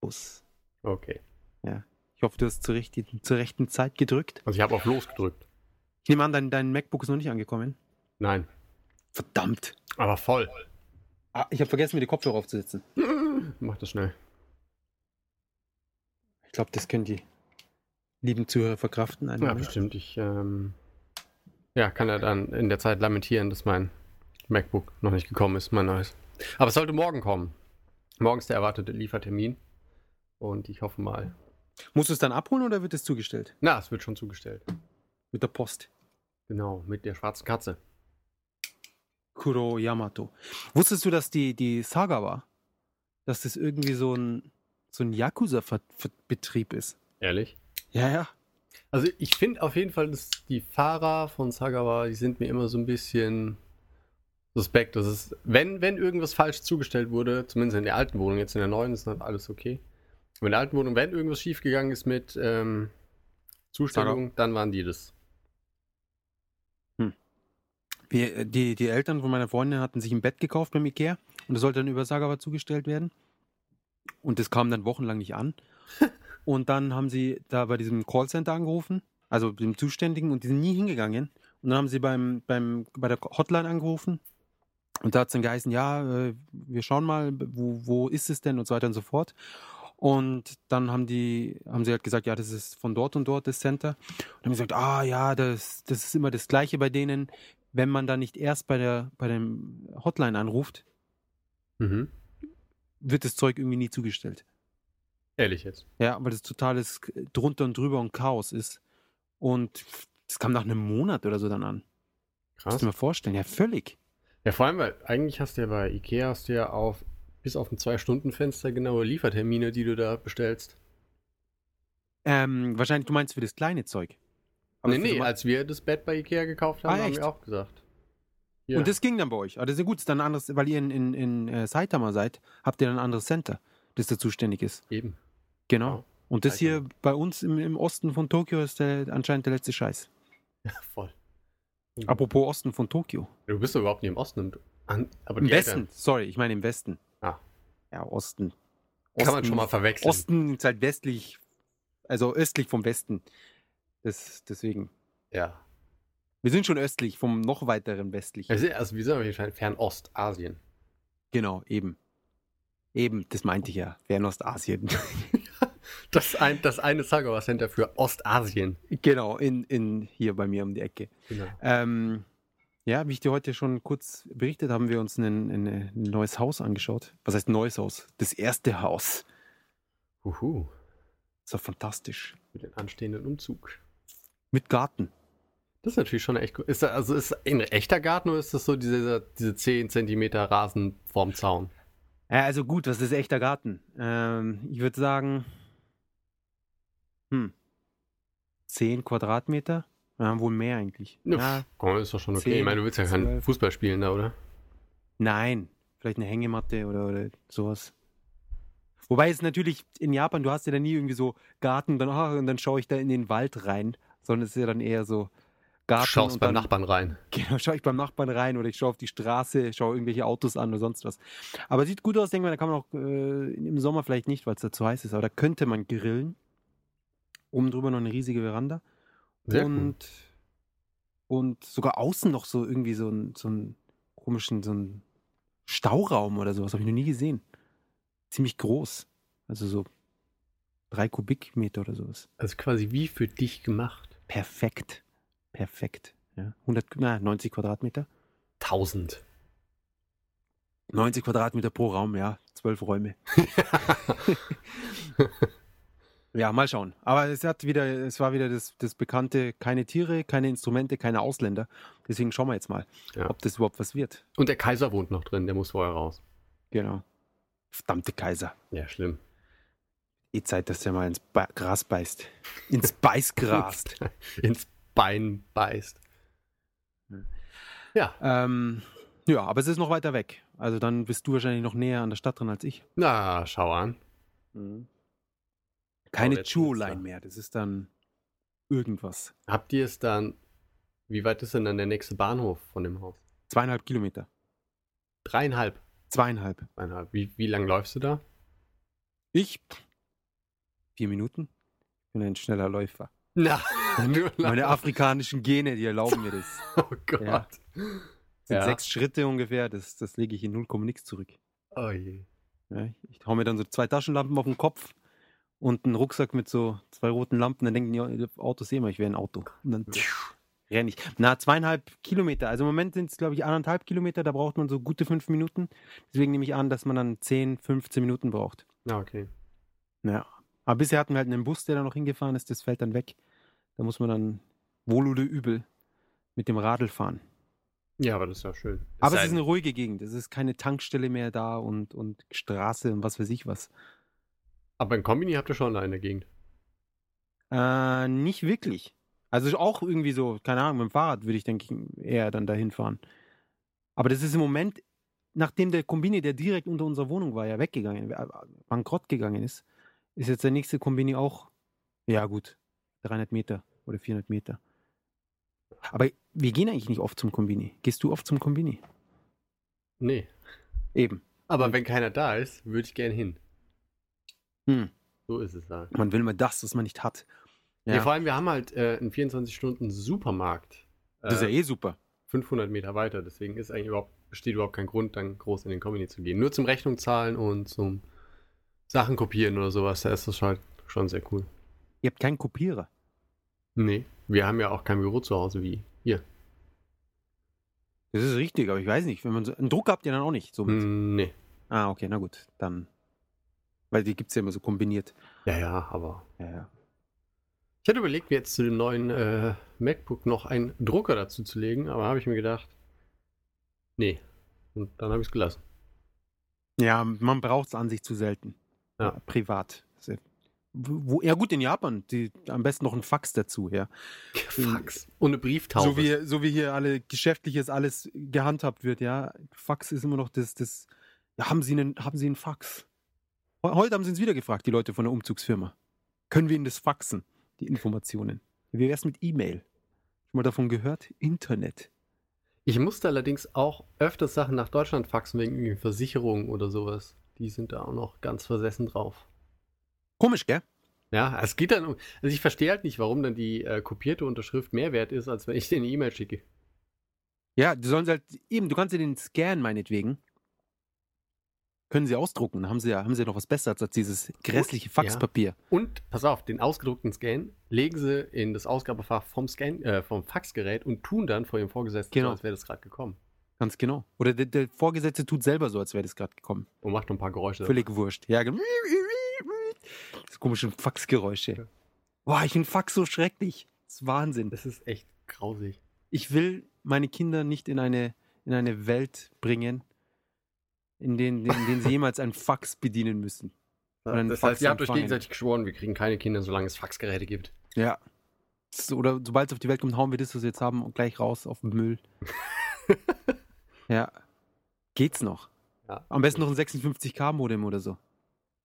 Bus. Okay. Ja. Ich hoffe, du hast zur rechten, zur rechten Zeit gedrückt. Also ich habe auf Los gedrückt. Ich nehme an, dein, dein MacBook ist noch nicht angekommen. Nein. Verdammt. Aber voll. Ah, ich habe vergessen, mir die Kopfhörer aufzusetzen. Mach das schnell. Ich glaube, das können die lieben Zuhörer verkraften. Ja, bestimmt. Ich ähm, ja, kann ja dann in der Zeit lamentieren, dass mein MacBook noch nicht gekommen ist, mein neues. Aber es sollte morgen kommen. Morgen ist der erwartete Liefertermin. Und ich hoffe mal. Musst du es dann abholen oder wird es zugestellt? Na, es wird schon zugestellt. Mit der Post. Genau, mit der schwarzen Katze. Kuro Yamato. Wusstest du, dass die, die Saga war? Dass das irgendwie so ein, so ein Yakuza-Betrieb ist? Ehrlich? Ja, ja. Also ich finde auf jeden Fall, dass die Fahrer von Sagawa, die sind mir immer so ein bisschen suspekt. Das ist, wenn, wenn irgendwas falsch zugestellt wurde, zumindest in der alten Wohnung, jetzt in der neuen ist dann alles okay. In der alten Wohnung, wenn irgendwas schiefgegangen ist mit ähm, Zustellung, dann waren die das. Wir, die, die Eltern von meiner Freundin hatten sich ein Bett gekauft beim Ikea und das sollte dann über Sagawa zugestellt werden. Und das kam dann wochenlang nicht an. und dann haben sie da bei diesem Callcenter angerufen, also dem Zuständigen, und die sind nie hingegangen. Und dann haben sie beim, beim, bei der Hotline angerufen. Und da hat es dann geheißen, ja, äh, wir schauen mal, wo, wo ist es denn und so weiter und so fort. Und dann haben die, haben sie halt gesagt, ja, das ist von dort und dort das Center. Und haben gesagt, ah ja, das, das ist immer das Gleiche bei denen wenn man da nicht erst bei der bei dem Hotline anruft, Mhm. wird das Zeug irgendwie nie zugestellt. Ehrlich jetzt. Ja, weil das totales drunter und drüber und Chaos ist. Und das kam nach einem Monat oder so dann an. Krass. Kannst du dir mal vorstellen? Ja, völlig. Ja, vor allem, weil eigentlich hast du ja bei Ikea hast du ja auf bis auf ein Zwei-Stunden-Fenster genaue Liefertermine, die du da bestellst. Ähm, wahrscheinlich, du meinst für das kleine Zeug. Aber nee, nee, als wir das Bett bei Ikea gekauft haben, Ah, haben wir auch gesagt. Ja. Und das ging dann bei euch. Aber das ist ja gut, ist dann ein anderes, weil ihr in, in, in äh, Saitama seid, habt ihr dann ein anderes Center, das da zuständig ist. eben. Genau. Ja, Und das hier bei uns im, im Osten von Tokio ist der, anscheinend der letzte Scheiß. Ja, voll. Apropos Osten von Tokio. Du bist doch überhaupt nicht im Osten. Im, an, Im Westen, Eltern- sorry, ich meine im Westen. Ja, Osten. Kann man Osten- schon mal verwechseln. Osten ist halt westlich, also östlich vom Westen. Das, deswegen. Ja. Wir sind schon östlich vom noch weiteren westlich. Also, also wir sind jeden Fall Fernostasien. Genau, eben. Eben, das meinte ich ja. Fernostasien. Das, ein, das eine Sagawa Center für Ostasien. genau, in, in hier bei mir um die Ecke. Genau. Ähm, ja, wie ich dir heute schon kurz berichtet, haben wir uns ein, ein, ein neues Haus angeschaut. Was heißt neues Haus? Das erste Haus. Uhu. Das war fantastisch. Für den anstehenden Umzug. Mit Garten. Das ist natürlich schon echt gut. Ist das, also ist das ein echter Garten oder ist das so diese, diese 10 Zentimeter Rasen vorm Zaun? Ja, also gut, was ist echter Garten? Ähm, ich würde sagen, hm, 10 Quadratmeter? Ja, wohl mehr eigentlich. Ja, Ja, Komm, ist doch schon okay. 10, ich meine, du willst ja kein 12. Fußball spielen da, oder? nein, vielleicht eine Hängematte oder, oder sowas. Wobei es natürlich in Japan, du hast ja dann nie irgendwie so Garten, dann, ah, und dann schaue ich da in den Wald rein, sondern es ist ja dann eher so Garten. Schaust und beim dann, Nachbarn rein. Genau, schaue ich beim Nachbarn rein oder ich schaue auf die Straße, schaue irgendwelche Autos an oder sonst was. Aber sieht gut aus, denke mal, da kann man auch äh, im Sommer vielleicht nicht, weil es da zu heiß ist, aber da könnte man grillen. Oben drüber noch eine riesige Veranda. Sehr cool. und, und sogar außen noch so irgendwie so ein, so einen komischen, so einen Stauraum oder sowas, habe ich noch nie gesehen. Ziemlich groß. Also so drei Kubikmeter oder sowas. Also quasi wie für dich gemacht. Perfekt. Perfekt. Ja. 100, na, 90 Quadratmeter. 1000. 90 Quadratmeter pro Raum, ja. Zwölf Räume. Ja, mal schauen. Aber es hat wieder, es war wieder das, das bekannte, keine Tiere, keine Instrumente, keine Ausländer. Deswegen schauen wir jetzt mal, Ja. ob das überhaupt was wird. Und der Kaiser wohnt noch drin, der muss vorher raus. Genau. Verdammte Kaiser. Ja, schlimm. Eh Zeit, dass der mal ins ba Gras beißt. Ins Beißgras. Ins Bein beißt. Ja, ähm, ja, aber es ist noch weiter weg. Also dann bist du wahrscheinlich noch näher an der Stadt dran als ich. na, schau an. Keine jetzt Chuo-Line mehr. Das ist dann irgendwas. Habt ihr es dann, wie weit ist denn dann der nächste Bahnhof von dem Haus? Zweieinhalb Kilometer. Dreieinhalb. Zweieinhalb. Zweieinhalb. Wie, wie lang läufst du da? Ich Vier Minuten? Ich bin ein schneller Läufer. Na, Meine afrikanischen Gene, die erlauben mir das. Oh Gott. Ja. Das sind Ja. sechs Schritte ungefähr, das, das lege ich in 0, nix zurück. Oh je. Ja, ich- ich hau mir dann so zwei Taschenlampen auf den Kopf und einen Rucksack mit so zwei roten Lampen, dann denken die Autos immer, ich wäre ein Auto. Und dann renne ich. Na, zweieinhalb Kilometer. Also im Moment sind es, glaube ich, anderthalb Kilometer, da braucht man so gute fünf Minuten. Deswegen nehme ich an, dass man dann 10, 15 Minuten braucht. Ja, okay. Ja. Aber bisher hatten wir halt einen Bus, der da noch hingefahren ist, das fällt dann weg. Da muss man dann wohl oder übel mit dem Radl fahren. Ja, aber das ist ja schön. Aber es sei ist eine ruhige Gegend. Es ist keine Tankstelle mehr da und, und Straße und was weiß ich was. Aber ein Kombini habt ihr schon da in der Gegend. Äh, nicht wirklich. Also auch irgendwie so, keine Ahnung, mit dem Fahrrad würde ich, denke ich, eher dann dahin fahren. Aber das ist im Moment, nachdem der Kombini, der direkt unter unserer Wohnung war, ja weggegangen, äh, bankrott gegangen ist, ist jetzt der nächste Kombini auch, ja gut, 300 Meter oder 400 Meter. Aber wir gehen eigentlich nicht oft zum Kombini. Gehst du oft zum Kombini? Nee. Eben. Aber wenn keiner da ist, würde ich gern hin. Hm. So ist es da. Man will mal das, was man nicht hat. Ja. vor allem, wir haben halt äh, einen 24-Stunden-Supermarkt. das ist ja äh, eh super. 500 Meter weiter. Deswegen ist eigentlich überhaupt, besteht überhaupt kein Grund, dann groß in den Kombini zu gehen. Nur zum Rechnung zahlen und zum Sachen kopieren oder sowas. Da ist das halt schon sehr cool. Ihr habt keinen Kopierer. Nee, wir haben ja auch kein Büro zu Hause wie hier. Das ist richtig, aber ich weiß nicht. Wenn man so, einen Druck habt ihr dann auch nicht. Somit. Hm, nee. Ah, okay, na gut. Dann. Weil die gibt es ja immer so kombiniert. Ja, ja, aber. Ja, ja. Ich hatte überlegt, mir jetzt zu dem neuen äh, MacBook noch einen Drucker dazu zu legen, aber habe ich mir gedacht, nee. Und dann habe ich es gelassen. Ja, man braucht es an sich zu selten. Ja. privat. Wo, ja gut, in Japan, die, am besten noch ein Fax dazu, ja. Fax. Ohne Brieftaube. So wie, so wie hier alle geschäftliches alles gehandhabt wird, ja. Fax ist immer noch das, das ja, haben Sie einen, haben Sie einen Fax? Heu- Heute haben sie uns wieder gefragt, die Leute von der Umzugsfirma. Können wir Ihnen das faxen, die Informationen? Wie wär's mit E-Mail? Schon mal davon gehört? Internet. Ich musste allerdings auch öfters Sachen nach Deutschland faxen wegen irgendwie Versicherungen oder sowas. Die sind da auch noch ganz versessen drauf. Komisch, gell? Ja, es geht dann um. Also ich verstehe halt nicht, warum dann die äh, kopierte Unterschrift mehr wert ist, als wenn ich dir eine E-Mail schicke. Ja, die sollen sie halt, eben, du kannst dir den scannen, meinetwegen. Können sie ausdrucken, haben sie ja, haben sie ja noch was Besseres als dieses grässliche Faxpapier. Und pass auf, den ausgedruckten Scan legen sie in das Ausgabefach vom Scan, äh, vom Faxgerät und tun dann vor ihrem Vorgesetzten, Genau. so, als wäre das gerade gekommen. Ganz genau. Oder der, der Vorgesetzte tut selber so, als wäre das gerade gekommen. Und macht noch ein paar Geräusche. Völlig wurscht. Ja, genau. Das komische Faxgeräusche. Boah, ich finde Fax so schrecklich. Das ist Wahnsinn. Das ist echt grausig. Ich will meine Kinder nicht in eine, in eine Welt bringen, in denen, in denen sie jemals ein Fax bedienen müssen. Einen das Fax heißt, ihr habt euch gegenseitig geschworen, wir kriegen keine Kinder, solange es Faxgeräte gibt. Ja. Oder sobald es auf die Welt kommt, hauen wir das, was wir jetzt haben, und gleich raus auf den Müll. ja. Geht's noch? Ja. Am besten noch ein 56K-Modem oder so.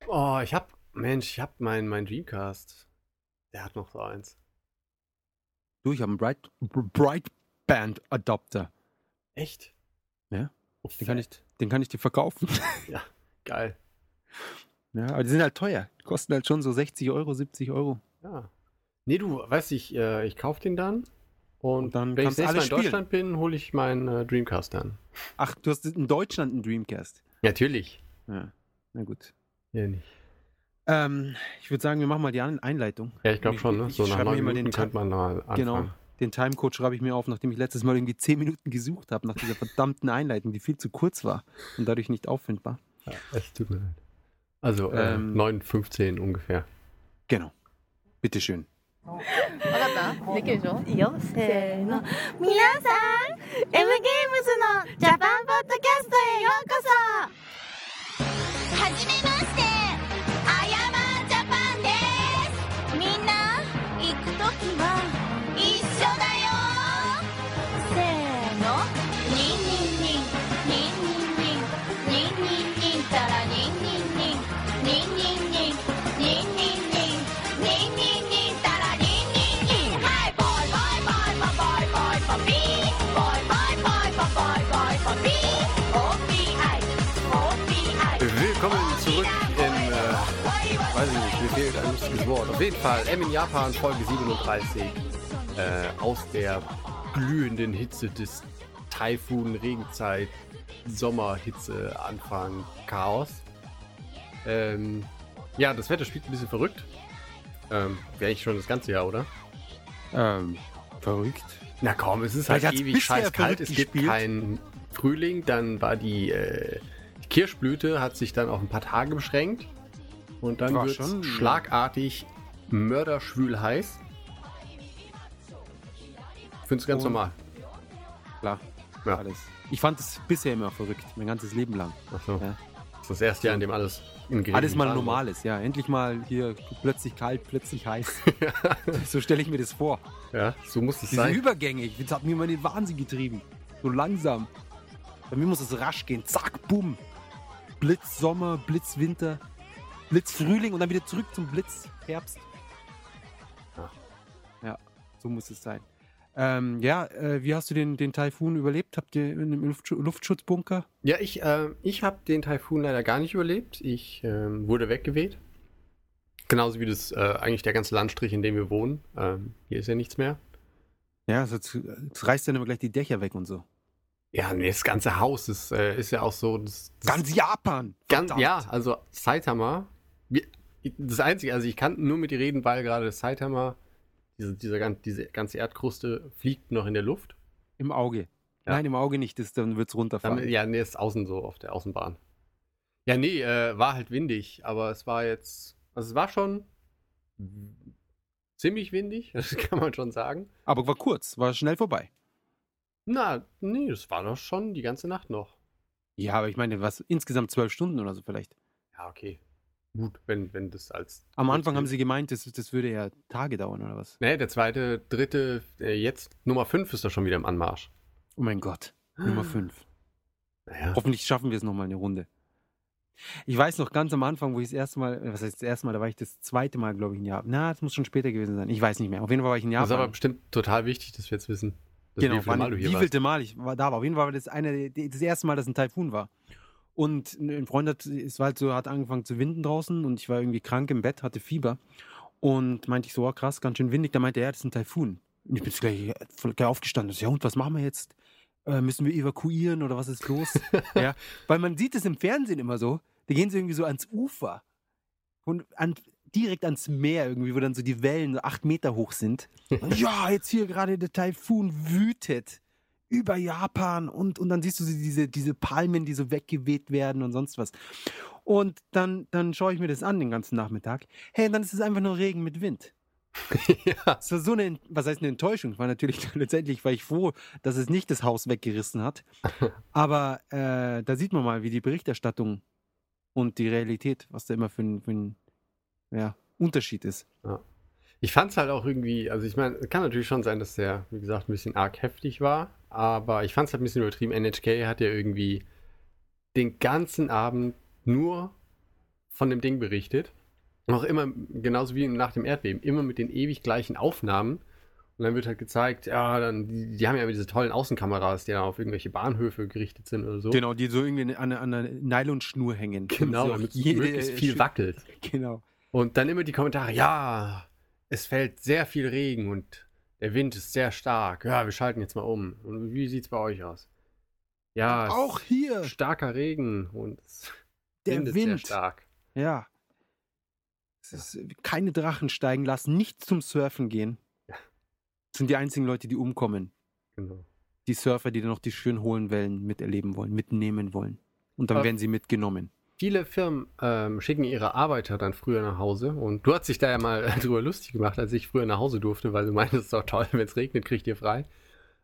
Oh, ich hab, Mensch, ich hab mein, mein Dreamcast. Der hat noch so eins. Du, ich habe einen Bright, Brightband-Adapter. Echt? Ja. Oh, Den kann, ich, den kann ich dir verkaufen. Geil. ja, aber die sind halt teuer. Die kosten halt schon so 60 Euro, 70 Euro. Ja. Nee, du, weißt ich, äh, ich kauf den dann. Und, Und dann wenn ich nächstes Mal in spielen. Deutschland bin, hole ich meinen äh, Dreamcast dann. Ach, du hast in Deutschland einen Dreamcast. Natürlich. Ja, na gut. Ja, nicht. Ähm, ich würde sagen, wir machen mal die Einleitung. Ja, ich glaube schon, ne? So nach neun mal Minuten den könnte man mal anfangen. Genau. Den Timecode schreibe ich mir auf, nachdem ich letztes Mal irgendwie 10 Minuten gesucht habe, nach dieser verdammten Einleitung, die viel zu kurz war und dadurch nicht auffindbar. Ja, es tut mir leid. Also, äh, Ähm, 9,15 ungefähr. Genau. Bitteschön. わかったできるでしょいいよせーの皆さん M ゲームズのジャパンポッドキャストへようこ lustiges Wort. Auf jeden Fall, M in Japan, Folge 37. Äh, aus der glühenden Hitze des Taifun, Regenzeit, Sommerhitze, Anfang, Chaos. Ähm, ja, das Wetter spielt ein bisschen verrückt. Ähm, Wäre ich schon das ganze Jahr, oder? Ähm, verrückt. Na komm, es ist Vielleicht halt ewig bisher scheiß kalt. verrückt Es gibt gespielt. keinen Frühling. Dann war die, äh, die Kirschblüte, hat sich dann auf ein paar Tage beschränkt. Und dann wird schon, es schlagartig mörderschwül heiß. Find's ganz Und- normal. Klar. Ja. Alles. Ich fand es bisher immer verrückt, mein ganzes Leben lang. Achso. Ja. Das ist das erste Jahr, in dem alles Alles mal normal ist, ja. Endlich mal hier plötzlich kalt, plötzlich heiß. so stelle ich mir das vor. Ja, so muss es Diese sein. Übergänge, das hat mir immer den Wahnsinn getrieben. So langsam. Bei mir muss es rasch gehen. Zack, bumm. Blitz Sommer, Blitz Winter, Blitz Frühling und dann wieder zurück zum Blitz Herbst. Ja. So muss es sein. Ähm, ja, äh, wie hast du den, den Taifun überlebt? Habt ihr in einem Luftsch Luftschutzbunker? Ja, ich, äh, ich habe den Taifun leider gar nicht überlebt. Ich ähm, wurde weggeweht. Genauso wie das äh, eigentlich der ganze Landstrich, in dem wir wohnen. Ähm, hier ist ja nichts mehr. Ja, es, es reißt dann immer gleich die Dächer weg und so. Ja, nee, das ganze Haus ist, äh, ist ja auch so. Das, das Ganz Japan! ganz, ja, also Saitama. Das Einzige, also ich kann nur mit dir reden, weil gerade Saitama, diese, dieser, diese ganze Erdkruste fliegt noch in der Luft. Im Auge. Ja. Nein, im Auge nicht, das, dann wird es runterfallen. Dann, ja, nee, ist außen so auf der Außenbahn. Ja, nee, äh, war halt windig, aber es war jetzt, also es war schon ziemlich windig, das kann man schon sagen. Aber war kurz, war schnell vorbei. Na, nee, das war doch schon die ganze Nacht noch. Ja, aber ich meine, was insgesamt zwölf Stunden oder so vielleicht. Ja, okay. Gut, wenn, wenn das als. Am Anfang haben sie gemeint, das, das würde ja Tage dauern oder was. Nee, der zweite, dritte, äh, jetzt Nummer 5 ist doch schon wieder im Anmarsch. Oh mein Gott, Nummer fünf. Naja. Hoffentlich schaffen wir es nochmal eine Runde. Ich weiß noch ganz am Anfang, wo ich das erste Mal, was heißt das erste Mal, da war ich das zweite Mal, glaube ich, in Japan. Na, das muss schon später gewesen sein. Ich weiß nicht mehr. Auf jeden Fall war ich in Das ist aber Japan. bestimmt total wichtig, dass wir jetzt wissen. Genau, wie viele Mal du hier wie warst. vielte Mal ich war da war. Auf jeden Fall war das eine, das erste Mal, dass ein Taifun war. Und ein Freund hat, es war halt so, hat angefangen zu winden draußen und ich war irgendwie krank im Bett, hatte Fieber. Und meinte ich so, oh, krass, ganz schön windig. Da meinte er, ja, das ist ein Taifun. Und ich bin gleich, gleich aufgestanden. So, Ja, und was machen wir jetzt? Äh, müssen wir evakuieren oder was ist los? ja, weil man sieht es im Fernsehen immer so. Da gehen sie irgendwie so ans Ufer. Und an, direkt ans Meer irgendwie, wo dann so die Wellen so acht Meter hoch sind. Und ja, jetzt hier gerade der Taifun wütet über Japan und, und dann siehst du diese, diese Palmen, die so weggeweht werden und sonst was. Und dann, dann schaue ich mir das an den ganzen Nachmittag. Hey, dann ist es einfach nur Regen mit Wind. ja. Das war so eine, was heißt eine Enttäuschung? War natürlich letztendlich war ich froh, dass es nicht das Haus weggerissen hat. Aber äh, da sieht man mal, wie die Berichterstattung und die Realität, was da immer für ein, für ein ja, Unterschied ist. Ich fand es halt auch irgendwie, also ich meine, kann natürlich schon sein, dass der, wie gesagt, ein bisschen arg heftig war, aber ich fand es halt ein bisschen übertrieben. NHK hat ja irgendwie den ganzen Abend nur von dem Ding berichtet. Auch immer, genauso wie nach dem Erdbeben, immer mit den ewig gleichen Aufnahmen. Und dann wird halt gezeigt, ja, dann, die, die haben ja immer diese tollen Außenkameras, die dann auf irgendwelche Bahnhöfe gerichtet sind oder so. Genau, die so irgendwie an, an einer Nylonschnur hängen. Genau, damit auch möglichst viel wackelt. Genau. Und dann immer die Kommentare, ja, es fällt sehr viel Regen und der Wind ist sehr stark. Ja, wir schalten jetzt mal um. Und wie sieht's bei euch aus? Ja, Auch hier, ist starker Regen und der sehr Wind. stark. Ja. Es ist keine Drachen steigen lassen, nicht zum Surfen gehen. Ja. Das sind die einzigen Leute, die umkommen. Genau. Die Surfer, die dann noch die schönen hohen Wellen miterleben wollen, mitnehmen wollen. Und dann Aber- werden sie mitgenommen. Viele Firmen ähm, schicken ihre Arbeiter dann früher nach Hause und du hast dich da ja mal drüber lustig gemacht, als ich früher nach Hause durfte, weil du meintest, es ist doch toll, wenn es regnet, kriegt ihr frei.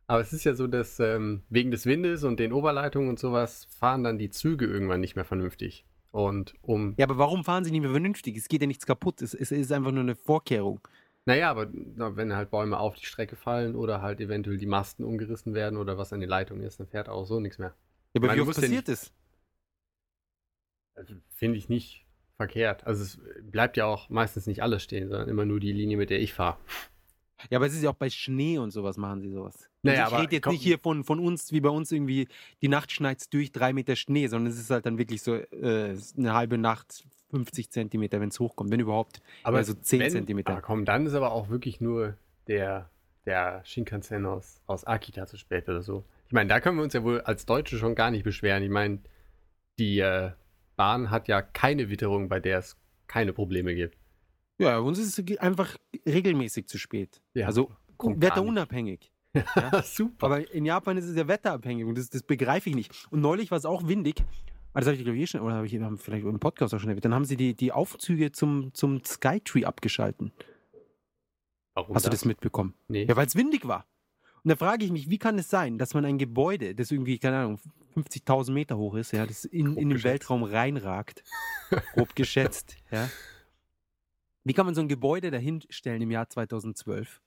Aber es ist ja so, dass ähm, wegen des Windes und den Oberleitungen und sowas fahren dann die Züge irgendwann nicht mehr vernünftig. Und um Ja, aber warum fahren sie nicht mehr vernünftig? Es geht ja nichts kaputt. Es, es ist einfach nur eine Vorkehrung. Naja, aber na, wenn halt Bäume auf die Strecke fallen oder halt eventuell die Masten umgerissen werden oder was an die Leitung ist, dann fährt auch so nichts mehr. Ja, aber meine, wie oft musst ja passiert es? Also, Finde ich nicht verkehrt. Also es bleibt ja auch meistens nicht alles stehen, sondern immer nur die Linie, mit der ich fahre. Ja, aber es ist ja auch bei Schnee und sowas machen sie sowas. Naja, also ich rede jetzt nicht hier von, von uns, wie bei uns irgendwie, die Nacht schneit's durch, drei Meter Schnee, sondern es ist halt dann wirklich so äh, eine halbe Nacht, 50 Zentimeter, wenn es hochkommt, wenn überhaupt. Aber Also 10 wenn- Zentimeter. Ah, komm, dann ist aber auch wirklich nur der, der Shinkansen aus, aus Akita zu spät oder so. Ich meine, da können wir uns ja wohl als Deutsche schon gar nicht beschweren. Ich meine, die äh, Bahn hat ja keine Witterung, bei der es keine Probleme gibt. Ja, bei uns ist es einfach regelmäßig zu spät. Ja, also wetterunabhängig. Super. Aber in Japan ist es ja wetterabhängig und das, das begreife ich nicht. Und neulich war es auch windig. Ah, Das habe ich, glaube ich, eh schon, oder habe ich vielleicht im Podcast auch schon erwähnt. Dann haben sie die, die Aufzüge zum, zum Skytree abgeschalten. Warum Hast du das mitbekommen? Nee. Ja, weil es windig war. Und da frage ich mich, wie kann es sein, dass man ein Gebäude, das irgendwie, keine Ahnung, 50.000 Meter hoch ist, ja, das in, in den geschätzt. Weltraum reinragt, grob geschätzt, ja. Wie kann man so ein Gebäude dahinstellen im Jahr 2012?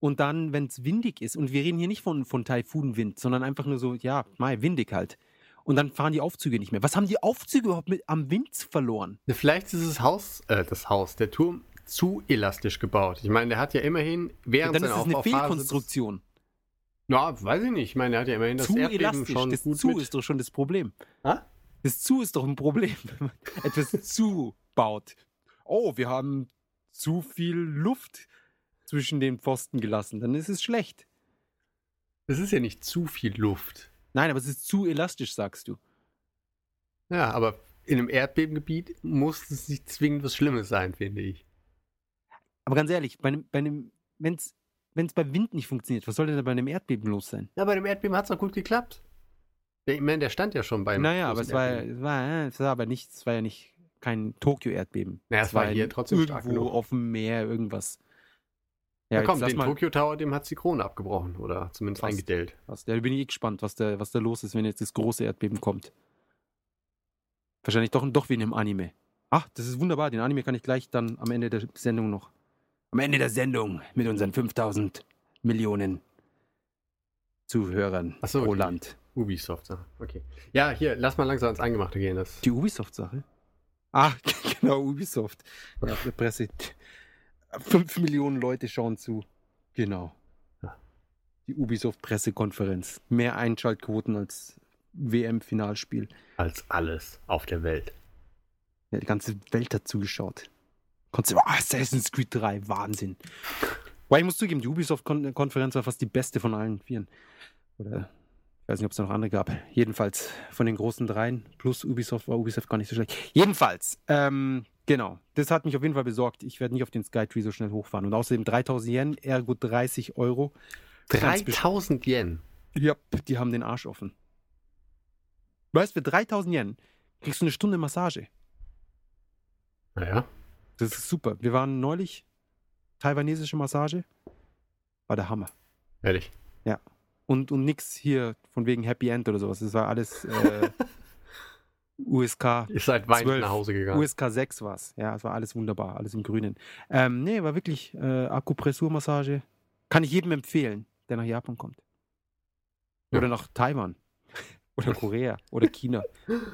Und dann, wenn es windig ist, und wir reden hier nicht von, von Taifunwind, sondern einfach nur so, ja, mal windig halt. Und dann fahren die Aufzüge nicht mehr. Was haben die Aufzüge überhaupt mit am Wind verloren? Vielleicht ist das Haus, äh, das Haus, der Turm zu elastisch gebaut. Ich meine, der hat ja immerhin während dann ist seiner es eine Fehlkonstruktion. Ja, weiß ich nicht. Ich meine, er hat ja immerhin das Zu Erdbeben elastisch. schon Das gut zu mit. ist doch schon das Problem. Ah? Das zu ist doch ein Problem, wenn man etwas zubaut. Oh, wir haben zu viel Luft zwischen den Pfosten gelassen. Dann ist es schlecht. Es ist ja nicht zu viel Luft. Nein, aber es ist zu elastisch, sagst du. Ja, aber in einem Erdbebengebiet muss es nicht zwingend was Schlimmes sein, finde ich. Aber ganz ehrlich, bei einem, bei einem, wenn es bei Wind nicht funktioniert, was soll denn da bei einem Erdbeben los sein? Ja, bei dem Erdbeben hat es auch gut geklappt. Der, ich meine, der stand ja schon beim. naja, aber es war, es war, es war aber nicht, es war ja nicht kein Tokio-Erdbeben. Naja, es war hier trotzdem stark irgendwo genug. auf dem Meer, irgendwas. Ja, jetzt komm, den Tokyo Tower, dem hat die Krone abgebrochen oder zumindest Fast. eingedellt. Was, da bin ich eh gespannt, was da, was da los ist, wenn jetzt das große Erdbeben kommt. Wahrscheinlich doch, doch wie in einem Anime. Ach, das ist wunderbar. Den Anime kann ich gleich dann am Ende der Sendung noch. Am Ende der Sendung mit unseren 5000 Millionen Zuhörern Ach so, pro die- Land. Ubisoft, ah, okay. Ja, hier, lass mal langsam ins Eingemachte gehen. Das Die Ubisoft-Sache? Ah, genau, Ubisoft. Ja, der Presse. Fünf Millionen Leute schauen zu. Genau. Die Ubisoft-Pressekonferenz. Mehr Einschaltquoten als WM-Finalspiel. als alles auf der Welt. Ja, die ganze Welt hat zugeschaut. Konntest du, oh, Assassin's Creed 3, Wahnsinn. Weil ich muss zugeben, die Ubisoft-Konferenz war fast die beste von allen vieren. Oder ich weiß nicht, ob es da noch andere gab. Jedenfalls von den großen dreien plus Ubisoft war Ubisoft gar nicht so schlecht. Jedenfalls, ähm, genau. Das hat mich auf jeden Fall besorgt. Ich werde nicht auf den Skytree so schnell hochfahren. Und außerdem 3000 Yen, ergo 30 Euro. Ganz bestimmt- 3000 Yen. Ja, die haben den Arsch offen. Weißt du, für 3000 Yen kriegst du eine Stunde Massage. Naja. Das ist super. Wir waren neulich taiwanesische Massage. War der Hammer. Ehrlich. Und, und nix hier von wegen Happy End oder sowas. Das war alles äh, USK. Ihr seid weinend 12. nach Hause gegangen. USK 6 war es. Ja, es war alles wunderbar, alles im Grünen. Ähm, nee, war wirklich äh, Akupressurmassage. Kann ich jedem empfehlen, der nach Japan kommt. Ja. Oder nach Taiwan. Oder Korea. oder China.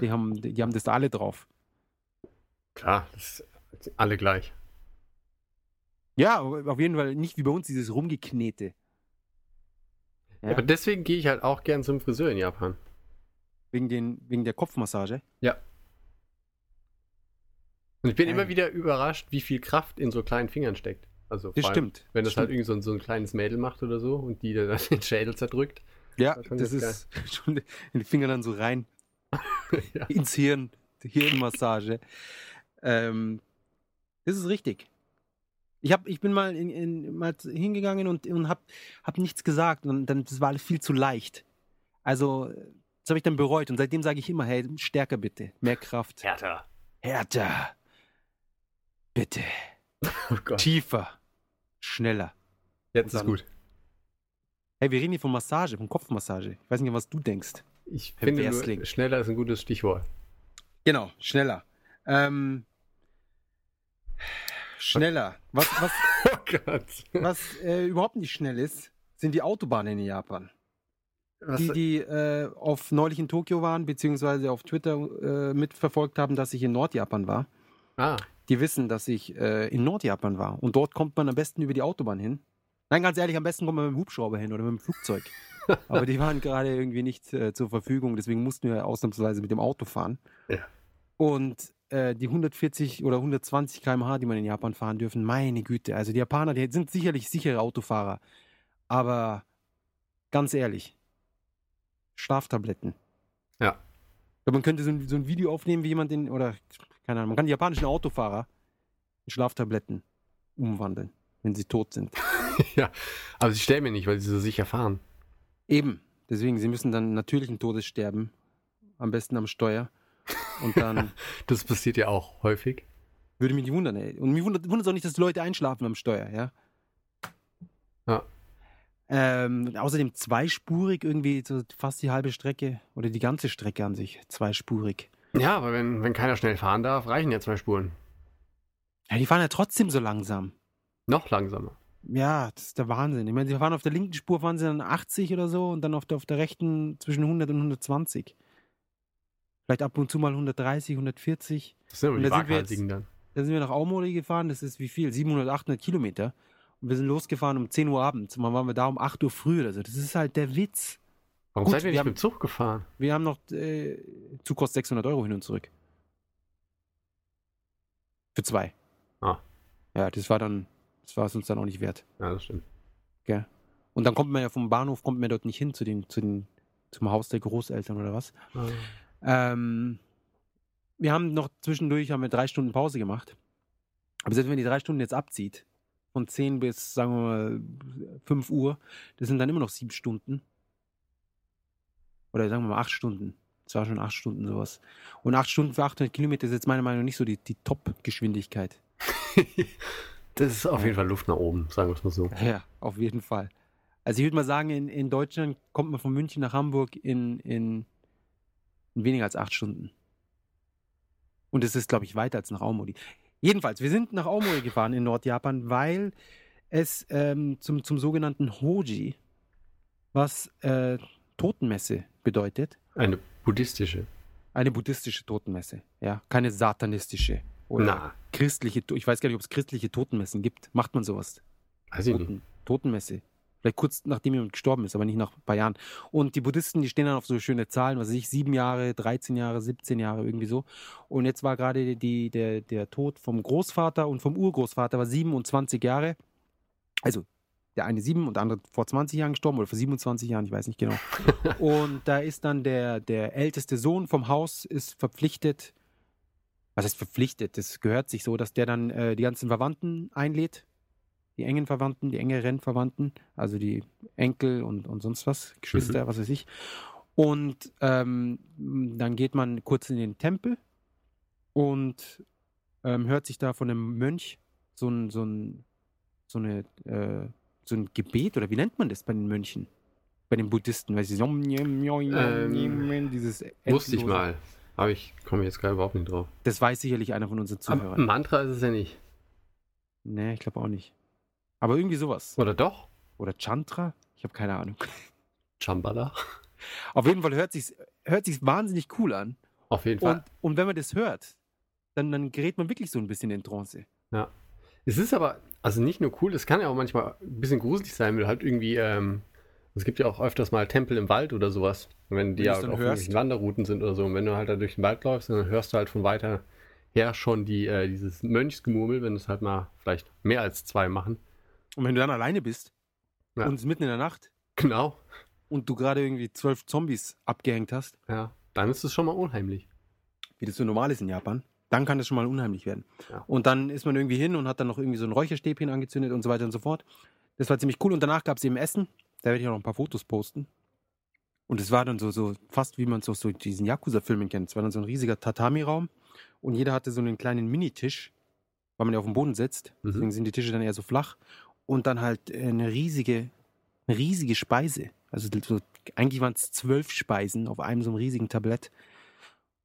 Die haben, die haben das da alle drauf. Klar, das ist alle gleich. Ja, auf jeden Fall nicht wie bei uns dieses Rumgeknete. Ja, Aber deswegen gehe ich halt auch gern zum Friseur in Japan. wegen, den, wegen der Kopfmassage. Und ich bin Geil. immer wieder überrascht, wie viel Kraft in so kleinen Fingern steckt. Also Das allem, stimmt. Wenn das Stimmt. halt irgendwie so ein, so ein kleines Mädel macht oder so und die dann den Schädel zerdrückt. Ja, Das schon das ist schon in die Finger dann so rein ja. ins Hirn, die Hirnmassage. Ähm, das ist richtig. Ich, hab, ich bin mal, in, in, mal hingegangen und, und habe hab nichts gesagt und dann das war alles viel zu leicht. Also, das habe ich dann bereut und seitdem sage ich immer, hey, stärker bitte, mehr Kraft, Härter. härter, bitte, Oh Gott. tiefer, schneller. Jetzt ist gut. Hey, wir reden hier von Massage, von Kopfmassage. Ich weiß nicht, was du denkst. Ich Herr finde, nur, schneller ist ein gutes Stichwort. Genau, schneller. Ähm, schneller. Was, was, Oh was äh, überhaupt nicht schnell ist, sind die Autobahnen in Japan. Was, Die, die äh, auf neulich in Tokio waren, beziehungsweise auf Twitter äh, mitverfolgt haben, dass ich in Nordjapan war. ah, Die wissen, dass ich äh, in Nordjapan war. Und dort kommt man am besten über die Autobahn hin. Nein, ganz ehrlich, am besten kommt man mit dem Hubschrauber hin oder mit dem Flugzeug. Aber die waren gerade irgendwie nicht äh, zur Verfügung, deswegen mussten wir ausnahmsweise mit dem Auto fahren. Ja. Und äh, die 140 oder 120 km/h, die man in Japan fahren dürfen, meine Güte. Also die Japaner, die sind sicherlich sichere Autofahrer. Aber ganz ehrlich, Schlaftabletten. Ja. Man könnte so ein, so ein Video aufnehmen, wie jemand den, oder keine Ahnung, man kann die japanischen Autofahrer in Schlaftabletten umwandeln, wenn sie tot sind. ja, aber sie sterben ja nicht, weil sie so sicher fahren. Eben. Deswegen, sie müssen dann natürlichen Todes sterben. Am besten am Steuer. Und dann Das passiert ja auch häufig. würde mich nicht wundern, ey. Und mich wundert es auch nicht, dass die Leute einschlafen am Steuer, ja. Ja. Ähm, außerdem zweispurig irgendwie so fast die halbe Strecke oder die ganze Strecke an sich zweispurig. Ja, aber wenn, wenn keiner schnell fahren darf, reichen ja zwei Spuren. Ja, die fahren ja trotzdem so langsam. Noch langsamer. Ja, das ist der Wahnsinn. Ich meine, sie fahren auf der linken Spur, fahren sie dann 80 oder so und dann auf der, auf der rechten zwischen 100 und 120. Vielleicht ab und zu mal 130, 140. Das sind aber Und die da sind wir Waghalsigen dann. Da sind wir nach Aomori gefahren, das ist wie viel? 700, 800 Kilometer. Und wir sind losgefahren um 10 Uhr abends. Und dann waren wir da um 8 Uhr früh oder so. Das ist halt der Witz. Warum Gut, seid ihr wir nicht haben- mit dem Zug gefahren? Wir haben noch äh, Zug kostet 600 Euro hin und zurück. Für zwei. Ah. Ja, das war dann, das war es uns dann auch nicht wert. Ja, das stimmt. Und dann kommt man ja vom Bahnhof, kommt man dort nicht hin zu den, zu den, zum Haus der Großeltern oder was. Ähm, wir haben noch zwischendurch haben wir drei Stunden Pause gemacht. Aber selbst wenn die drei Stunden jetzt abzieht, von 10 bis, sagen wir mal, 5 Uhr, das sind dann immer noch sieben Stunden. Oder sagen wir mal acht Stunden. Das war schon acht Stunden sowas. Und acht Stunden für 800 Kilometer ist jetzt meiner Meinung nach nicht so die, die Top-Geschwindigkeit. das ist auf jeden Fall Luft nach oben, sagen wir es mal so. Ja, auf jeden Fall. Also ich würde mal sagen, in, in Deutschland kommt man von München nach Hamburg in, in, in weniger als acht Stunden. Und es ist, glaube ich, weiter als nach Aomori. Jedenfalls, wir sind nach Aomori gefahren in Nordjapan, weil es ähm, zum, zum sogenannten Hoji, was äh, Totenmesse bedeutet, Eine buddhistische. eine buddhistische Totenmesse, ja, keine satanistische oder Na, christliche, ich weiß gar nicht, ob es christliche Totenmessen gibt. Macht man sowas? weiß ich nicht. Toten, Totenmesse. Vielleicht kurz nachdem jemand gestorben ist, aber nicht nach ein paar Jahren. Und die Buddhisten, die stehen dann auf so schöne Zahlen, was weiß ich, sieben Jahre, 13 Jahre, 17 Jahre, irgendwie so. Und jetzt war gerade die, der, der Tod vom Großvater und vom Urgroßvater war 27 Jahre. Also der eine sieben und der andere vor 20 Jahren gestorben oder vor 27 Jahren, ich weiß nicht genau. und da ist dann der, der älteste Sohn vom Haus ist verpflichtet, was heißt verpflichtet? Das gehört sich so, dass der dann äh, die ganzen Verwandten einlädt die engen Verwandten, die engeren Verwandten, also die Enkel und, und sonst was, Geschwister, was weiß ich. Und ähm, dann geht man kurz in den Tempel und ähm, hört sich da von einem Mönch so ein, so ein, so eine, äh, so ein Gebet oder wie nennt man das bei den Mönchen? Bei den Buddhisten, weil sie so Ähm, dieses Wusste ich mal. Aber ich komme jetzt gerade überhaupt nicht drauf. Das weiß sicherlich einer von unseren Aber Zuhörern. Mantra ist es ja nicht. Nee, ich glaube auch nicht. Aber irgendwie sowas. Oder doch? Oder Chantra? Ich habe keine Ahnung. Chambala? Auf jeden Fall hört sich hört sich's wahnsinnig cool an. Auf jeden Und, Fall. und wenn man das hört, dann, dann gerät man wirklich so ein bisschen in Trance. Es ist aber, also nicht nur cool, es kann ja auch manchmal ein bisschen gruselig sein, du halt irgendwie, ähm, es gibt ja auch öfters mal Tempel im Wald oder sowas. Und wenn die Wenn ja dann auf irgendwelchen Wanderrouten sind oder so. Und wenn du halt da durch den Wald läufst, dann hörst du halt von weiter her schon die, äh, dieses Mönchsgemurmel, wenn es halt mal vielleicht mehr als zwei machen. Und wenn du dann alleine bist Ja. und es mitten in der Nacht Genau. und du gerade irgendwie zwölf Zombies abgehängt hast, Ja. Dann ist es schon mal unheimlich. wie das so normal ist in Japan, dann kann das schon mal unheimlich werden. Ja. Und dann ist man irgendwie hin und hat dann noch irgendwie so ein Räucherstäbchen angezündet und so weiter und so fort. Das war ziemlich cool. Und danach gab es eben Essen. Da werde ich auch noch ein paar Fotos posten. Und es war dann so, so fast wie man es aus so diesen Yakuza-Filmen kennt. Es war dann so ein riesiger Tatami-Raum und jeder hatte so einen kleinen Minitisch, weil man ja auf dem Boden sitzt. Mhm. Deswegen sind die Tische dann eher so flach. Und dann halt äh, eine riesige, eine riesige Speise. Also so, eigentlich waren es zwölf Speisen auf einem so einem riesigen Tablett.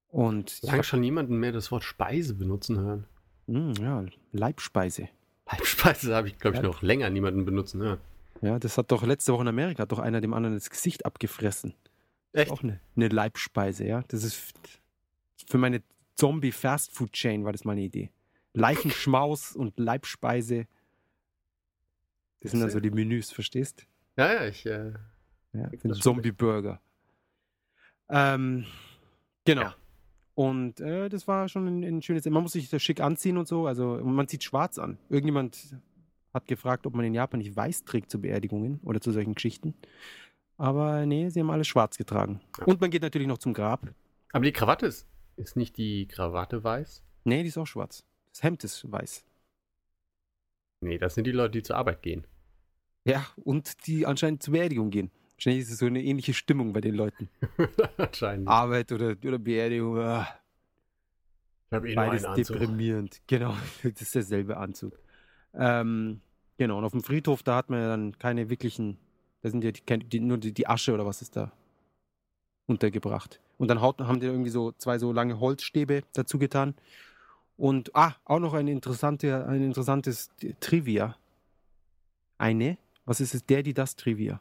Und ich Lange schon niemanden mehr das Wort Speise benutzen hören. Mm, ja, Leibspeise. Halbspeise habe ich, glaube ich, Ja. noch länger niemanden benutzen hören. Ja, das hat doch letzte Woche in Amerika doch einer dem anderen das Gesicht abgefressen. Echt? Auch eine, eine Leibspeise, ja. Das ist für meine Zombie-Fast-Food-Chain war das mal eine Idee. Leichenschmaus und Leibspeise. Das sind dann so die Menüs, verstehst? Ja, ja, ich. Äh, Ja, Zombie-Burger. Ähm, genau. Ja. Und äh, das war schon ein, ein schönes. Man muss sich das schick anziehen und so. Also man zieht schwarz an. Irgendjemand hat gefragt, ob man in Japan nicht weiß trägt zu Beerdigungen oder zu solchen Geschichten. Aber nee, sie haben alles schwarz getragen. Ja. Und man geht natürlich noch zum Grab. Aber die Krawatte ist, ist nicht die Krawatte weiß? Nee, die ist auch schwarz. Das Hemd ist weiß. Nee, das sind die Leute, die zur Arbeit gehen. Ja, und die anscheinend zur Beerdigung gehen. Wahrscheinlich ist es so eine ähnliche Stimmung bei den Leuten. Anscheinend. Arbeit oder, oder Beerdigung. Ah, ich habe eh beides deprimierend. Genau, das ist derselbe Anzug. Ähm, genau, und auf dem Friedhof, da hat man ja dann keine wirklichen, da sind ja die, die, nur die, die Asche oder was ist da untergebracht. Und dann haut, haben die irgendwie so zwei so lange Holzstäbe dazu getan. Und, ah, auch noch ein, interessante, ein interessantes Trivia. Eine? Was ist es? Der, die, das Trivia.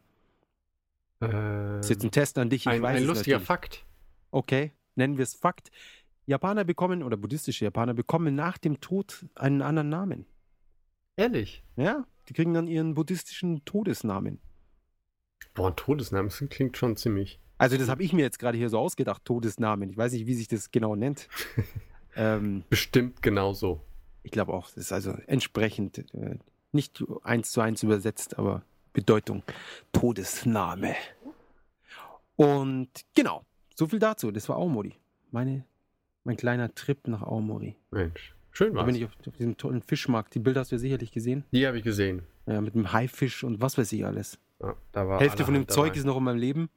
Das ist jetzt ein Test an dich. Ich ein, weiß ein lustiger. Fakt. Okay, nennen wir es Fakt. Japaner bekommen, oder buddhistische Japaner bekommen nach dem Tod einen anderen Namen. Ehrlich? Ja, die kriegen dann ihren buddhistischen Todesnamen. Boah, ein Todesname, das klingt schon ziemlich. Also das habe ich mir jetzt gerade hier so ausgedacht, Todesnamen. Ich weiß nicht, wie sich das genau nennt. ähm, Bestimmt genauso. ich glaube auch, das ist also entsprechend äh, nicht eins zu eins übersetzt, aber Bedeutung Todesname. Und genau, so viel dazu. Das war Aomori. Meine, mein kleiner Trip nach Aomori. Mensch, schön Da war's. bin ich auf, auf diesem tollen Fischmarkt. Die Bilder hast du ja sicherlich gesehen. Die habe ich gesehen. Ja, mit dem Haifisch und was weiß ich alles. Ja, da Hälfte von dem Zeug dabei. ist noch in meinem Leben.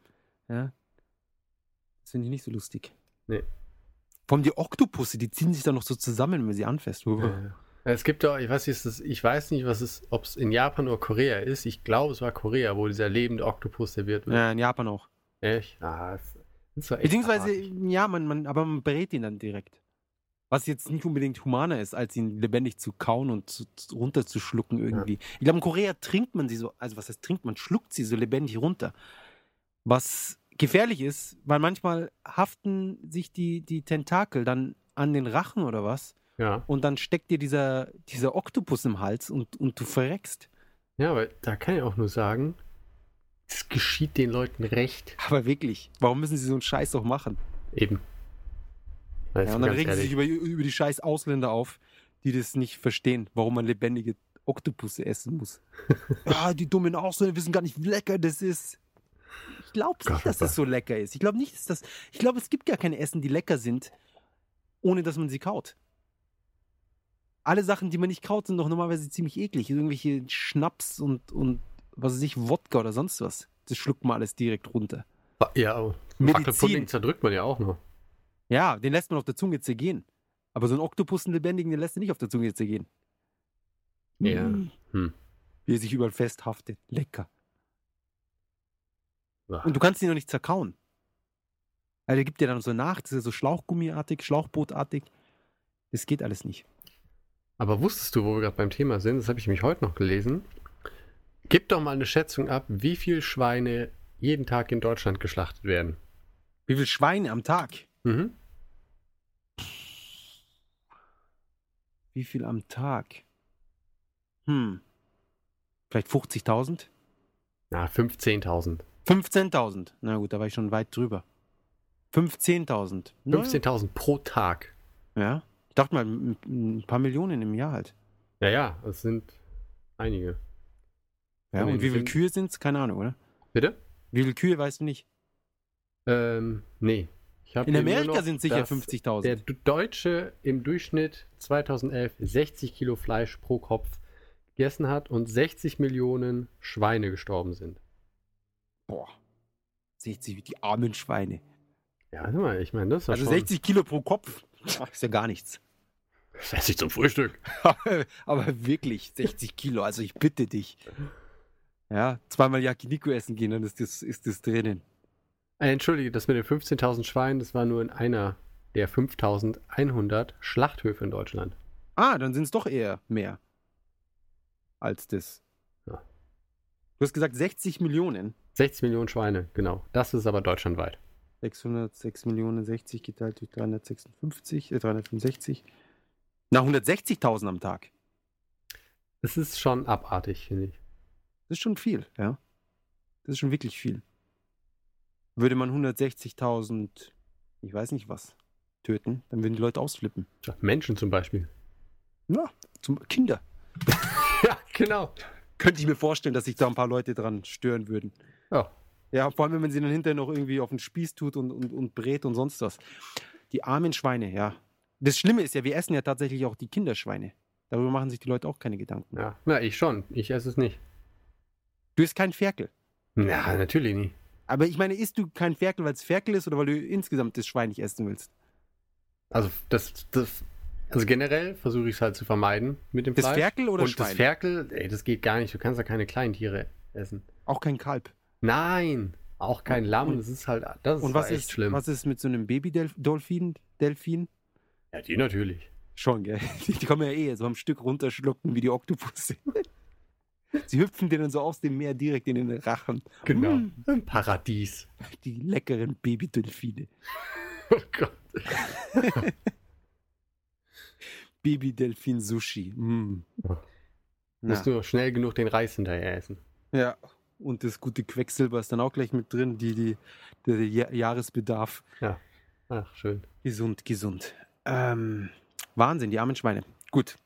Ja. Das finde ich nicht so lustig. Nee. Vor allem die Oktopusse, die ziehen sich dann noch so zusammen, wenn man sie anfasst. Ja, ja. Es gibt doch, ich weiß nicht, das- ich weiß nicht, was es, ob es in Japan oder Korea ist. Ich glaube, es war Korea, wo dieser lebende Oktopus serviert wird. Ja, in Japan auch. Echt? Ah, das, das echt Beziehungsweise, abartig. ja, man, man, aber man berät ihn dann direkt. Was jetzt nicht unbedingt humaner ist, als ihn lebendig zu kauen und zu, zu, runterzuschlucken irgendwie. Ich glaube, in Korea trinkt man sie so, also was heißt trinkt man, schluckt sie so lebendig runter. Was gefährlich ist, weil manchmal haften sich die, die Tentakel dann an den Rachen oder was Ja. und dann steckt dir dieser, dieser Oktopus im Hals und, und du verreckst. ja, aber da kann ich auch nur sagen, es geschieht den Leuten recht. Aber wirklich, warum müssen sie so einen Scheiß doch machen? Eben. Ja, und dann regen sie sich über, über die scheiß Ausländer auf, die das nicht verstehen, warum man lebendige Oktopusse essen muss. ja, die dummen Ausländer wissen gar nicht, wie lecker das ist. Ich glaube Gott, nicht, dass Papa. das so lecker ist. Ich glaube nicht, dass das. Ich glaube, es gibt gar keine Essen, die lecker sind, ohne dass man sie kaut. Alle Sachen, die man nicht kaut, sind doch normalerweise ziemlich eklig. Irgendwelche Schnaps und, und was weiß ich, Wodka oder sonst was. Das schluckt man alles direkt runter. Ja. Wackelpudding zerdrückt man ja auch noch. Ja, den lässt man auf der Zunge zergehen. Aber so einen Oktopus, einen lebendigen, den lässt er nicht auf der Zunge zergehen. Ja. Hm. Wie er sich überall festhaftet. Lecker. Und du kannst ihn noch nicht zerkauen. Also der gibt dir dann so nach, das ist ja so Schlauchgummiartig, Schlauchbootartig. Das geht alles nicht. Aber wusstest du, wo wir gerade beim Thema sind, das habe ich mich heute noch gelesen, gib doch mal eine Schätzung ab, wie viele Schweine jeden Tag in Deutschland geschlachtet werden. Wie viel Schweine am Tag? Mhm. Wie viel am Tag? Hm. Vielleicht 50.000? Na, 15.000. 15.000. Na gut, da war ich schon weit drüber. 15.000. Na, 15.000 pro Tag. Ja. Ich dachte mal, ein paar Millionen im Jahr halt. Ja, ja, das sind einige. Ja, Nee, und wie viele Kühe sind es? Keine Ahnung, oder? Bitte? Wie viele Kühe weißt du nicht? Ähm, nee. In Amerika sind sicher dass Der 50.000. D- Deutsche im Durchschnitt 2011 60 Kilo Fleisch pro Kopf gegessen hat und 60 Millionen Schweine gestorben sind. Boah. 60, wie die armen Schweine. Ja, warte mal, ich meine, das ist Also schon... 60 Kilo pro Kopf. Ist ja gar nichts. Das esse ich zum Frühstück. Aber wirklich, 60 Kilo. Also ich bitte dich. Ja, zweimal Yakiniku essen gehen, dann ist das, ist das drinnen. Äh, Entschuldige, das mit den 15.000 Schweinen, das war nur in einer der 5.100 Schlachthöfe in Deutschland. Ah, dann sind es doch eher mehr. Als das. Ja. Du hast gesagt 60 Millionen. 60 Millionen Schweine, genau. Das ist aber deutschlandweit. 606 Millionen 60 geteilt durch 356, äh, 365. Na, 160.000 am Tag. Das ist schon abartig, finde ich. Das ist schon viel, ja. Das ist schon wirklich viel. Würde man 160.000, ich weiß nicht was, töten, dann würden die Leute ausflippen. Ja, Menschen zum Beispiel. Ja, zum Kinder. Ja, genau. Könnte ich mir vorstellen, dass sich da ein paar Leute dran stören würden. Ja. Ja, vor allem, wenn man sie dann hinterher noch irgendwie auf den Spieß tut und, und, und brät und sonst was. Die armen Schweine, ja. Das Schlimme ist ja, wir essen ja tatsächlich auch die Kinderschweine. Darüber machen sich die Leute auch keine Gedanken. Ja, ja ich schon. Ich esse es nicht. Du isst kein Ferkel. Ja, natürlich nicht. Aber ich meine, isst du kein Ferkel, weil es Ferkel ist oder weil du insgesamt das Schwein nicht essen willst? Also das, das also generell versuche ich es halt zu vermeiden mit dem Das Fleisch. Ferkel oder Und Schwein? das Ferkel, ey, das geht gar nicht. Du kannst ja keine kleinen Tiere essen. Auch kein Kalb. Nein, auch kein Lamm. Und- Das ist halt, das ist Und was echt ist, schlimm. was ist mit so einem Baby-Delfin? Delfin? Ja, die natürlich. Schon, gell? Die, die kommen ja eh so am Stück runterschlucken wie die Oktopusse. Sie hüpfen denen so aus dem Meer direkt in den Rachen. Genau. Mm, Ein Paradies. die leckeren Baby-Delfine. Oh Gott. Baby-Delfin-Sushi. Mm. Musst nur schnell genug den Reis hinterher essen. ja. Und das gute Quecksilber ist dann auch gleich mit drin, die, die, der Ja- Jahresbedarf. Ach, schön. Gesund, gesund. Ähm, Wahnsinn, die armen Schweine. Gut.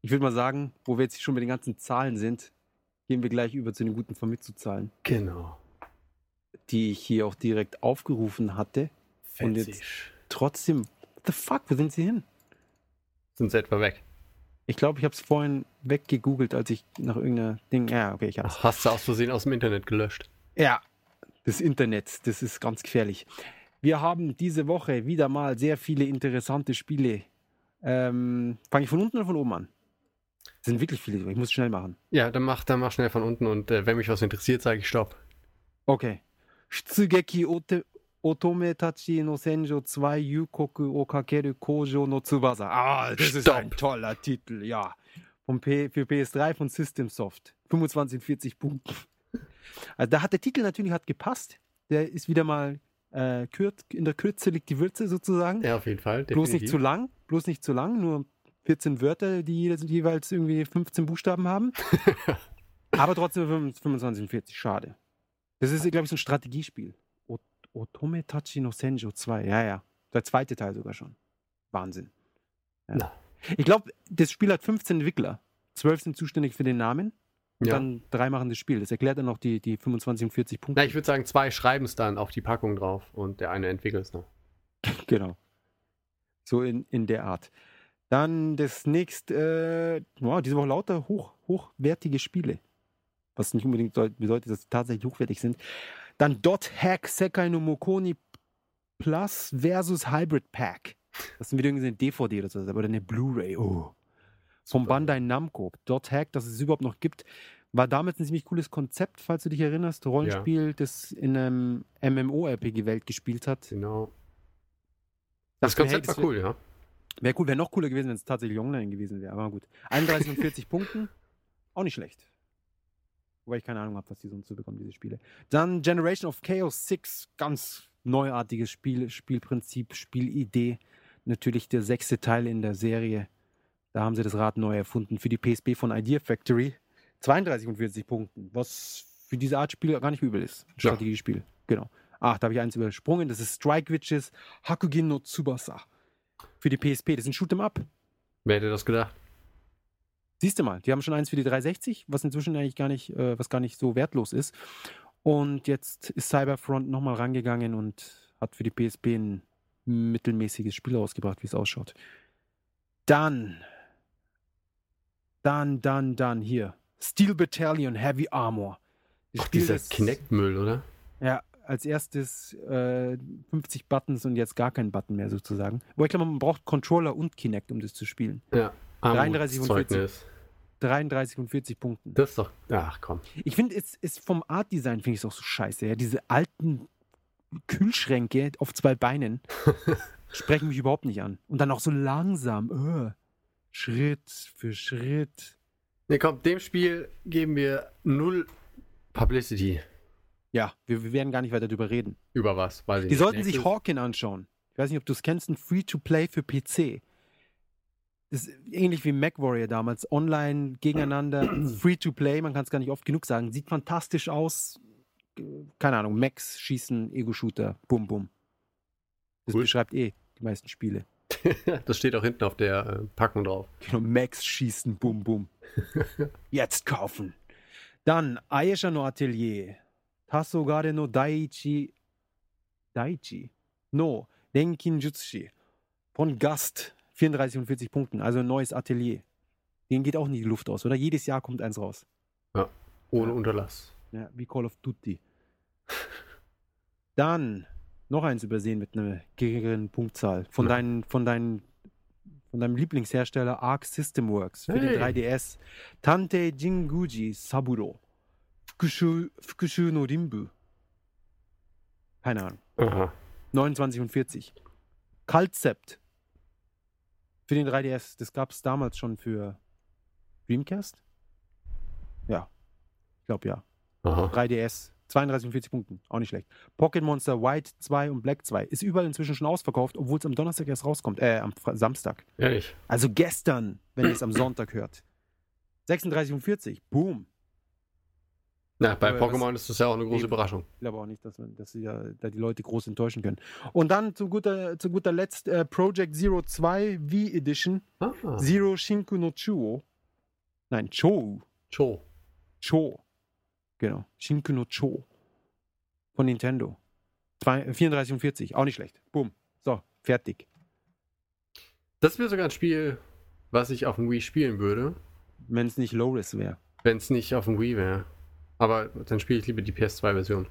Ich würde mal sagen, wo wir jetzt schon bei den ganzen Zahlen sind, gehen wir gleich über zu den guten Vermittlungszahlen, Genau. die ich hier auch direkt aufgerufen hatte. Und jetzt-. Trotzdem, what the fuck, wo sind sie hin? Sind sie etwa weg? Ich glaube, ich habe es vorhin weggegoogelt, als ich nach irgendeiner Ding. Ja, okay, ich hab's. Hast du aus Versehen aus dem Internet gelöscht? Ja, das Internet, das ist ganz gefährlich. Wir haben diese Woche wieder mal sehr viele interessante Spiele. Ähm, Fange ich von unten oder von oben an? Es sind wirklich viele, ich muss schnell machen. Ja, dann mach, dann mach schnell von unten und äh, wenn mich was interessiert, sage ich Stopp. Okay. Shitsugeki Ote, Otome Tachi no Senjo 2 Yukoku o Kakeru Kojo no Tsubasa. Ah, das ist ein toller Titel, ja. Vom P für PS3 von System Soft. 25 und 40 Punkten. Also da hat der Titel natürlich hat gepasst. Der ist wieder mal äh, kürz, in der Kürze liegt die Würze sozusagen. Ja, auf jeden Fall. bloß nicht definitiv. zu lang, bloß nicht zu lang, nur 14 Wörter, die jeweils irgendwie 15 Buchstaben haben. Aber trotzdem 25 und 40, schade. Das ist, glaube ich, so ein Strategiespiel. Otome Tachi no Senjo 2, ja, ja. Der zweite Teil sogar schon. Wahnsinn. Ja. Ich glaube, das Spiel hat 15 Entwickler. 12 sind zuständig für den Namen. Und Ja. dann drei machen das Spiel. Das erklärt dann auch die, die 25 und 40 Punkte. Na, ich würde sagen, zwei schreiben es dann auf die Packung drauf und der eine entwickelt es noch. Genau. So in, in der Art. Dann das nächste, äh, wow, diese Woche lauter hoch, hochwertige Spiele. Was nicht unbedingt bedeutet, dass sie tatsächlich hochwertig sind. Dann Dot Hack Sekai no Mokoni Plus versus Hybrid Pack. Das sind wieder irgendwie eine DVD oder so, oder eine Blu-ray. Oh. Vom. Bandai Namco. Dot Hack, dass es überhaupt noch gibt. War damals ein ziemlich cooles Konzept, falls du dich erinnerst. Rollenspiel, das in einem MMO-RPG-Welt gespielt hat. Genau. Das Das Konzept wär- war cool, ja. Wäre cool, wäre noch cooler gewesen, wenn es tatsächlich online gewesen wäre. Aber gut. 31 und 40 Punkten, auch nicht schlecht. Wobei ich keine Ahnung habe, was die sonst so bekommen, diese Spiele. Dann Generation of Chaos 6, ganz neuartiges Spiel, Spielprinzip, Spielidee. Natürlich der sechste Teil in der Serie. Da haben sie das Rad neu erfunden für die PSP von Idea Factory. 32 und 40 Punkten, was für diese Art Spiel gar nicht übel ist. Ein Ja. Strategiespiel, genau. Ach, da habe ich eins übersprungen. Das ist Strike Witches Hakugin no Tsubasa. Für die PSP. Das ist ein Shoot'em Up. Wer hätte das gedacht? Siehst du mal, die haben schon eins für die 360, was inzwischen eigentlich gar nicht, äh, was gar nicht so wertlos ist. Und jetzt ist Cyberfront nochmal rangegangen und hat für die PSP ein mittelmäßiges Spiel rausgebracht, wie es ausschaut. Dann, dann, dann, dann hier. Steel Battalion Heavy Armor. Ach, dieser Kinect-Müll, oder? Ja, als erstes äh, 50 Buttons und jetzt gar kein Button mehr sozusagen. Wo ich glaube, man braucht Controller und Kinect, um das zu spielen. Ja. 33 und 40. Armutszeugnis. 33 und 40 Punkten. Das ist doch. Ach komm. Ich finde, es ist vom Art-Design finde ich es auch so scheiße. Ja? Diese alten Kühlschränke auf zwei Beinen sprechen mich überhaupt nicht an. Und dann auch so langsam. Öh. Schritt für Schritt. Ne, komm, dem Spiel geben wir null Publicity. Ja, wir, wir werden gar nicht weiter drüber reden. Über was? Weiß ich Die nicht. sollten sich Hawken anschauen. Ich weiß nicht, ob du es kennst, ein Free-to-Play für PC. Ist ähnlich wie MacWarrior damals. Online, gegeneinander, Free-to-Play, man kann es gar nicht oft genug sagen. Sieht fantastisch aus. Keine Ahnung, Max schießen, Ego-Shooter, bum bum. Das Cool. beschreibt eh die meisten Spiele. das steht auch hinten auf der äh, Packung drauf. Genau, Max schießen, bum bum. Jetzt kaufen. Dann, Aisha no Atelier. Tasogare no Daiichi. Daiichi? No, Denkin Jutsushi. Von Gast. 34 und 40 Punkten. Also ein neues Atelier. Den geht auch nicht die Luft aus, oder? Jedes Jahr kommt eins raus. Ohne Unterlass. Ja, wie Call of Duty. Dann noch eins übersehen mit einer geringeren Punktzahl. Von, Ja. deinen, von, deinen, von deinem Lieblingshersteller Arc System Works für den Hey. 3DS. Tante Jinguji Saburo. Fukushu, Fukushu no Rimbu. Keine Ahnung. Aha. 29 und 40. Kalzept. Für den 3DS. Das gab es damals schon für Dreamcast? Ja. Ich glaube ja. Aha. 3DS. 32 und 40 Punkten. Auch nicht schlecht. Pocket Monster White 2 und Black 2. Ist überall inzwischen schon ausverkauft, obwohl es am Donnerstag erst rauskommt. Äh, am Samstag. Ehrlich. Also gestern, wenn ihr es am Sonntag hört. 36 und 40. Boom. Na, bei Pokémon ist das ja auch eine große Eben. Überraschung. Ich glaube auch nicht, dass, man, dass sie da, da die Leute groß enttäuschen können. Und dann zu guter, zu guter Letzt äh, Project Zero 2 V Edition. Ah. Zero Shinku no Chuo. Nein, Chou. Cho. Cho. Genau. Shinku no Cho. Von Nintendo. Zwei, 34 und 40. Auch nicht schlecht. Boom. So, fertig. Das wäre sogar ein Spiel, was ich auf dem Wii spielen würde, Wenn es nicht Low-Res wäre. wenn es nicht auf dem Wii wäre. Aber dann spiele ich lieber die PS2-Version.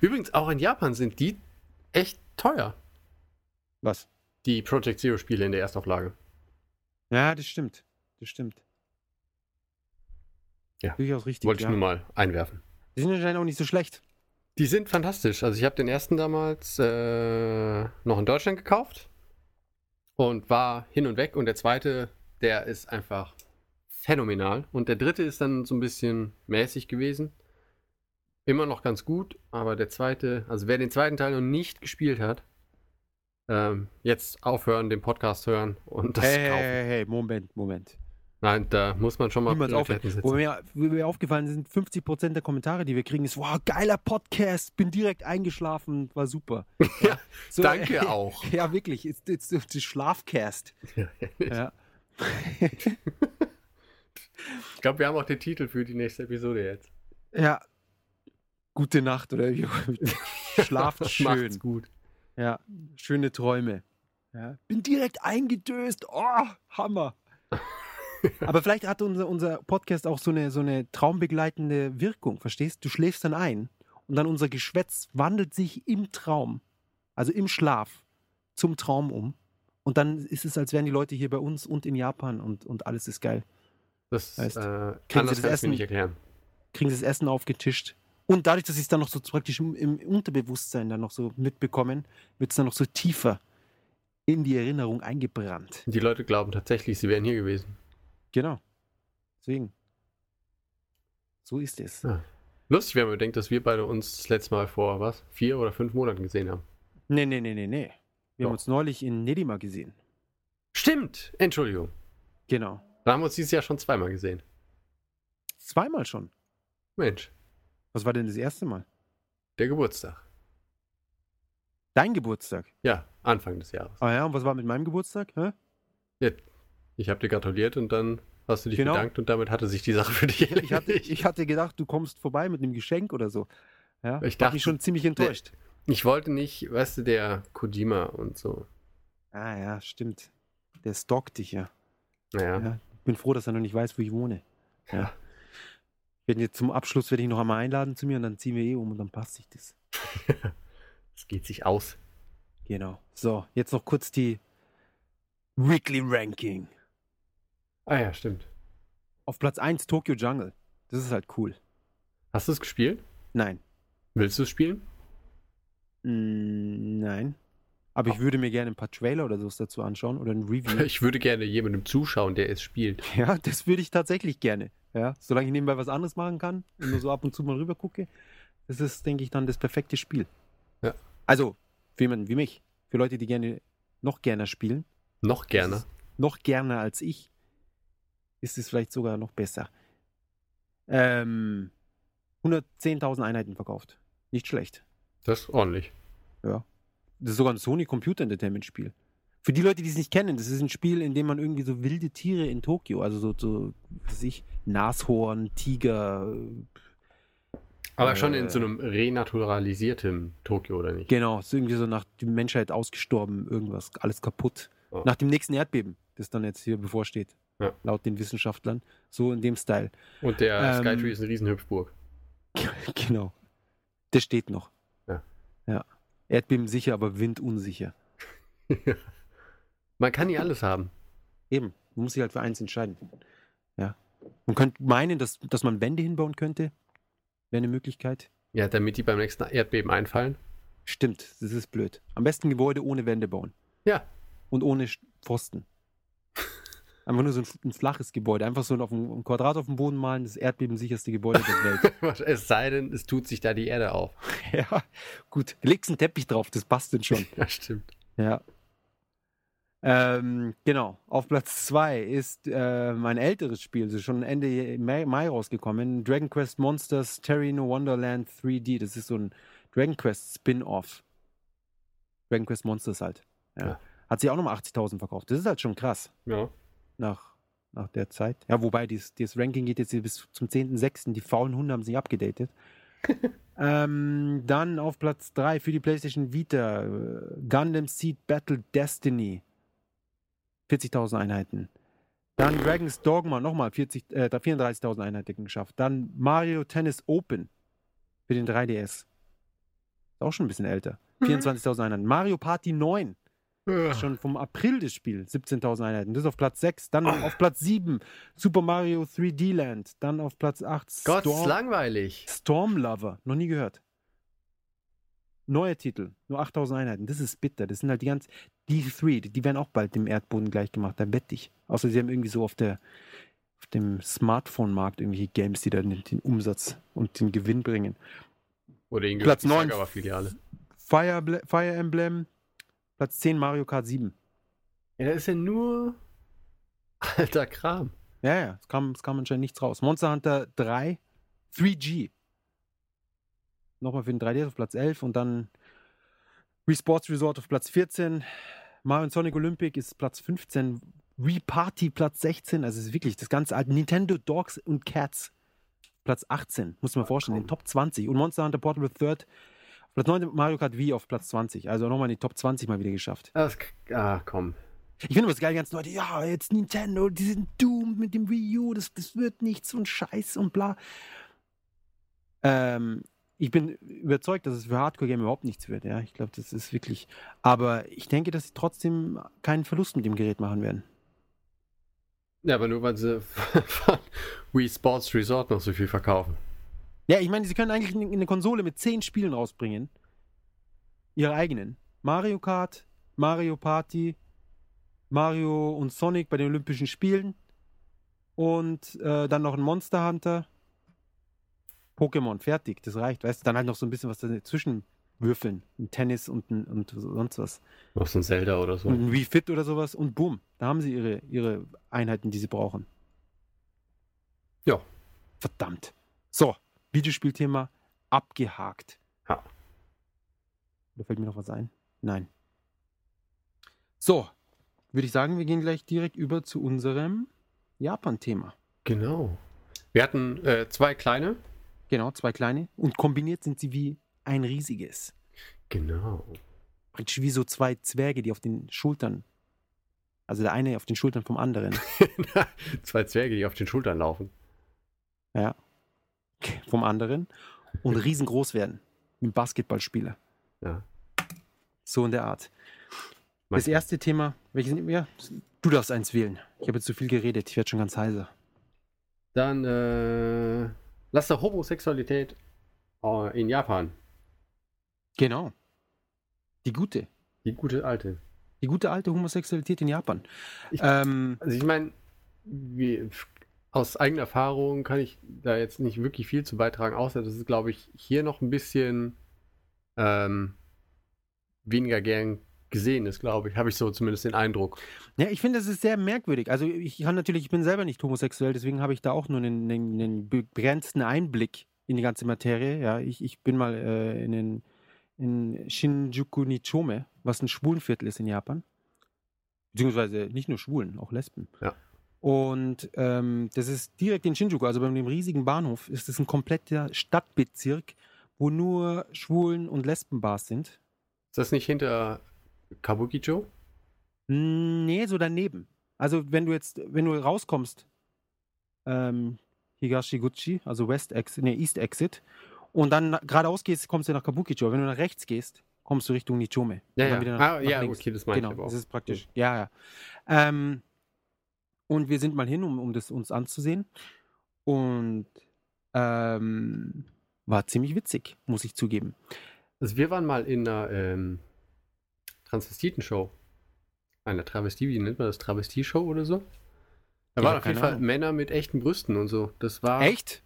Übrigens, auch in Japan sind die echt teuer. Was? Die Project Zero-Spiele in der Erstauflage. Ja, das stimmt. Das stimmt. Ja. Durchaus richtig. Wollte ich ja. nur mal einwerfen. Die sind anscheinend auch nicht so schlecht. Die sind fantastisch. Also ich habe den ersten damals äh, noch in Deutschland gekauft und war hin und weg. Und der zweite, der ist einfach phänomenal. Und der dritte ist dann so ein bisschen mäßig gewesen. Immer noch ganz gut, aber der zweite, also wer den zweiten Teil noch nicht gespielt hat, ähm, jetzt aufhören, den Podcast hören und das hey, hey, kaufen. hey, hey, Moment, Moment. Nein, da muss man schon mal aufhören. Prioritäten Wo mir, wo mir aufgefallen sind, 50% der Kommentare, die wir kriegen, ist, wow, geiler Podcast, bin direkt eingeschlafen, war super. Ja, So, Danke auch. Ja, wirklich, it's, it's, it's Schlafcast. Ja. Ich glaube, wir haben auch den Titel für die nächste Episode jetzt. ja. Gute Nacht oder wie. Schlaft schön. Macht's gut. Ja, schöne Träume. Ja. Bin direkt eingedöst. Oh, Hammer. Aber vielleicht hat unser, unser Podcast auch so eine, so eine traumbegleitende Wirkung, verstehst? Du schläfst dann ein und dann unser Geschwätz wandelt sich im Traum, also im Schlaf, zum Traum um. Und dann ist es, als wären die Leute hier bei uns und in Japan und, und alles ist geil. Das Heißt, äh, kriegen anders Sie das kann ich mir Essen? nicht erklären. Kriegen sie das Essen aufgetischt. Und dadurch, dass sie es dann noch so praktisch im, im Unterbewusstsein dann noch so mitbekommen, wird es dann noch so tiefer in die Erinnerung eingebrannt. Die Leute glauben tatsächlich, sie wären hier gewesen. Genau. Deswegen. So ist es. Ja. Lustig, wenn man bedenkt, dass wir beide uns das letzte Mal vor, was, vier oder fünf Monaten gesehen haben. Nee, nee, nee, nee, nee. Wir haben Doch. uns neulich in Nedima gesehen. Stimmt! Entschuldigung. Genau. Da haben wir uns dieses Jahr schon zweimal gesehen. Zweimal schon. Mensch, Was war denn das erste Mal? der Geburtstag. Dein Geburtstag. Ja, Anfang des Jahres. Ah ja, und was war mit meinem Geburtstag? Hä? Ich habe dir gratuliert und dann hast du dich Genau. bedankt und damit hatte sich die Sache für dich erledigt. Ich hatte, ich hatte gedacht, du kommst vorbei mit einem Geschenk oder so. Ja, Ich dachte- mich schon ziemlich enttäuscht. Ich wollte nicht, weißt du, der Kojima und so. Ah ja, stimmt. Der stalkt dich ja. Naja, Ja. Ich bin froh, dass er noch nicht weiß, wo ich wohne. Ja. Ich werde jetzt zum Abschluss werde ich noch einmal einladen zu mir und dann ziehen wir eh um und dann passt sich das. es geht sich aus. Genau. So, jetzt noch kurz die Weekly Ranking. Ah ja, stimmt. Auf Platz 1 Tokyo Jungle. Das ist halt cool. Hast du es gespielt? Nein. Willst du es spielen? Mm, nein. Aber ich würde mir gerne ein paar Trailer oder sowas dazu anschauen oder ein Review. Ich würde gerne jemandem zuschauen, der es spielt. ja, das würde ich tatsächlich gerne. Ja, solange ich nebenbei was anderes machen kann und nur so ab und zu mal rüber gucke, das ist, denke ich, dann das perfekte Spiel. Ja. Also, für jemanden wie mich, für Leute, die gerne noch gerne spielen, Noch gerne. Noch gerne als ich, ist es vielleicht sogar noch besser. Ähm, 110.000 Einheiten verkauft. Nicht schlecht. Das ist ordentlich. Das ist sogar ein Sony Computer Entertainment Spiel. Für die Leute, die es nicht kennen, das ist ein Spiel, in dem man irgendwie so wilde Tiere in Tokio, also so, so was weiß ich, Nashorn, Tiger, Aber schon in Äh. so einem renaturalisierten Tokio, oder nicht? genau, ist irgendwie so nach die Menschheit ausgestorben, irgendwas, alles kaputt. Ja. Nach dem nächsten Erdbeben, das dann jetzt hier bevorsteht, Ja. laut den Wissenschaftlern. So in dem Style. Und der Ähm, Skytree ist eine Riesenhüpfburg. genau. Der steht noch. Ja. Ja. Erdbeben sicher, aber Wind unsicher. Man kann nie alles haben. Eben, man muss sich halt für eins entscheiden. Ja. Man könnte meinen, dass, dass man Wände hinbauen könnte. Wäre eine Möglichkeit. Ja, damit die beim nächsten Erdbeben einfallen. Stimmt, das ist blöd. Am besten Gebäude ohne Wände bauen. Ja. Und ohne Pfosten. Einfach nur so ein, ein flaches Gebäude. Einfach so auf ein, Quadrat auf dem Boden malen, das erdbebensicherste Gebäude der Welt. Es sei denn, es tut sich da die Erde auf. ja, gut. Legst einen Teppich drauf, das passt denn schon. Ja, stimmt. Ja. Ähm, genau. Auf Platz 2 ist ähm, ein älteres Spiel, das ist schon Ende Mai, Mai rausgekommen. Dragon Quest Monsters Terry No Wonderland 3D. Das ist so ein Dragon Quest Spin-off. Dragon Quest Monsters halt. Ja. Ja. Hat sich auch nochmal 80.000 verkauft. Das ist halt schon krass Ja. Nach, nach der Zeit. Ja, wobei das Ranking geht jetzt bis zum 10.06. Die faulen Hunde haben sich abgedatet. ähm, dann auf Platz 3 für die PlayStation Vita äh, Gundam Seed Battle Destiny. 40.000 Einheiten. Dann Dragon's Dogma nochmal 40, äh, 34.000 Einheiten geschafft. Dann Mario Tennis Open für den 3DS. Ist auch schon ein bisschen älter. 24.000 Einheiten. Mario Party 9 Schon vom April das Spiel, 17.000 Einheiten. Das ist auf Platz 6. Dann auf Platz 7 Super Mario 3D Land. Dann auf Platz 8 Gott, ist Storm, langweilig. Storm Lover. Noch nie gehört. Neuer Titel, nur 8.000 Einheiten. Das ist bitter. Das sind halt die ganz. Die 3, die, werden auch bald dem Erdboden gleich gemacht. Da wette ich. Außer sie haben irgendwie so auf, der, auf dem Smartphone-Markt irgendwelche Games, die dann den, den Umsatz und den Gewinn bringen. Oder Platz neun. Filiale. Fire, Ble- Fire Emblem. Platz 10 Mario Kart 7. Ja, da ist ja nur alter Kram. Ja, ja, es kam, es kam anscheinend nichts raus. Monster Hunter 3, 3G. Nochmal für den 3D auf Platz 11 und dann Wii Sports Resort auf Platz 14. Mario und Sonic Olympic ist Platz 15. Wii Party Platz 16. Also es ist wirklich das ganze alte Nintendo Dogs und Cats. Platz 18, muss man vorstellen, in den Top 20. Und Monster Hunter Portable Third. Platz 9 Mario Kart Wii auf Platz 20. Also nochmal in die Top 20 mal wieder geschafft. Das, ah, komm. Ich finde das geil, die ganzen Leute, ja, jetzt Nintendo, die sind doomed mit dem Wii U, das, das wird nichts und Scheiß und bla. Ähm, ich bin überzeugt, dass es für Hardcore-Game überhaupt nichts wird, ja. Ich glaube, das ist wirklich. Aber ich denke, dass sie trotzdem keinen Verlust mit dem Gerät machen werden. Ja, aber nur weil sie von Wii Sports Resort noch so viel verkaufen. Ja, ich meine, sie können eigentlich eine Konsole mit zehn Spielen rausbringen. Ihre eigenen. Mario Kart, Mario Party, Mario und Sonic bei den Olympischen Spielen und äh, dann noch ein Monster Hunter. Pokémon, fertig, das reicht. Weißt du, dann halt noch so ein bisschen was dazwischen würfeln. Ein Tennis und, ein, und sonst was. Noch so ein Zelda oder so. Und ein Wii Fit oder sowas und boom, da haben sie ihre, ihre Einheiten, die sie brauchen. Ja. Verdammt. So, Videospielthema abgehakt. Ja. Oder fällt mir noch was ein? Nein. So, würde ich sagen, wir gehen gleich direkt über zu unserem Japan-Thema. Genau. Wir hatten äh, zwei kleine. Genau, zwei kleine. Und kombiniert sind sie wie ein riesiges. Genau. Praktisch wie so zwei Zwerge, die auf den Schultern. Also der eine auf den Schultern vom anderen. zwei Zwerge, die auf den Schultern laufen. Ja. Vom anderen. Und riesengroß werden. Wie ein Basketballspieler. Ja. So in der Art. Das Manchmal. erste Thema, welches wir? Du darfst eins wählen. Ich habe jetzt zu viel geredet, ich werde schon ganz heiser. Dann äh, lass doch Homosexualität äh, in Japan. Genau. Die gute. Die gute alte. Die gute alte Homosexualität in Japan. Ich- ähm, Also ich meine, wie- aus eigener Erfahrung kann ich da jetzt nicht wirklich viel zu beitragen, außer dass es, glaube ich, hier noch ein bisschen ähm, weniger gern gesehen ist, glaube ich. Habe ich so zumindest den Eindruck. ja, ich finde, das ist sehr merkwürdig. Also ich kann natürlich, ich bin selber nicht homosexuell, deswegen habe ich da auch nur einen, einen, einen begrenzten Einblick in die ganze Materie. Ja, ich, ich bin mal äh, in den in Shinjuku Nichome, was ein Schwulenviertel ist in Japan. Beziehungsweise nicht nur Schwulen, auch Lesben. Ja. Und ähm, das ist direkt in Shinjuku, also bei dem riesigen Bahnhof, ist es ein kompletter Stadtbezirk, wo nur Schwulen- und Lesbenbars sind. Ist das nicht hinter Kabukicho? Nee, so daneben. Also wenn du jetzt, wenn du rauskommst, ähm, Higashiguchi, also West Exit, nee, East Exit, und dann geradeaus gehst, kommst du nach Kabukicho. Wenn du nach rechts gehst, kommst du Richtung Nichome. Ja, ja. wieder Ah, ja, okay, das meine ich genau, aber auch. Das ist praktisch. Ja, ja. Ähm, und wir sind mal hin, um, um das uns anzusehen. Und ähm, war ziemlich witzig, muss ich zugeben. Also wir waren mal in einer ähm, Transvestiten-Show. Einer Travestie, wie nennt man das? Travestie-Show oder so? Da Ja, waren auf jeden Fall Ahnung. Männer mit echten Brüsten und so. Das war Echt?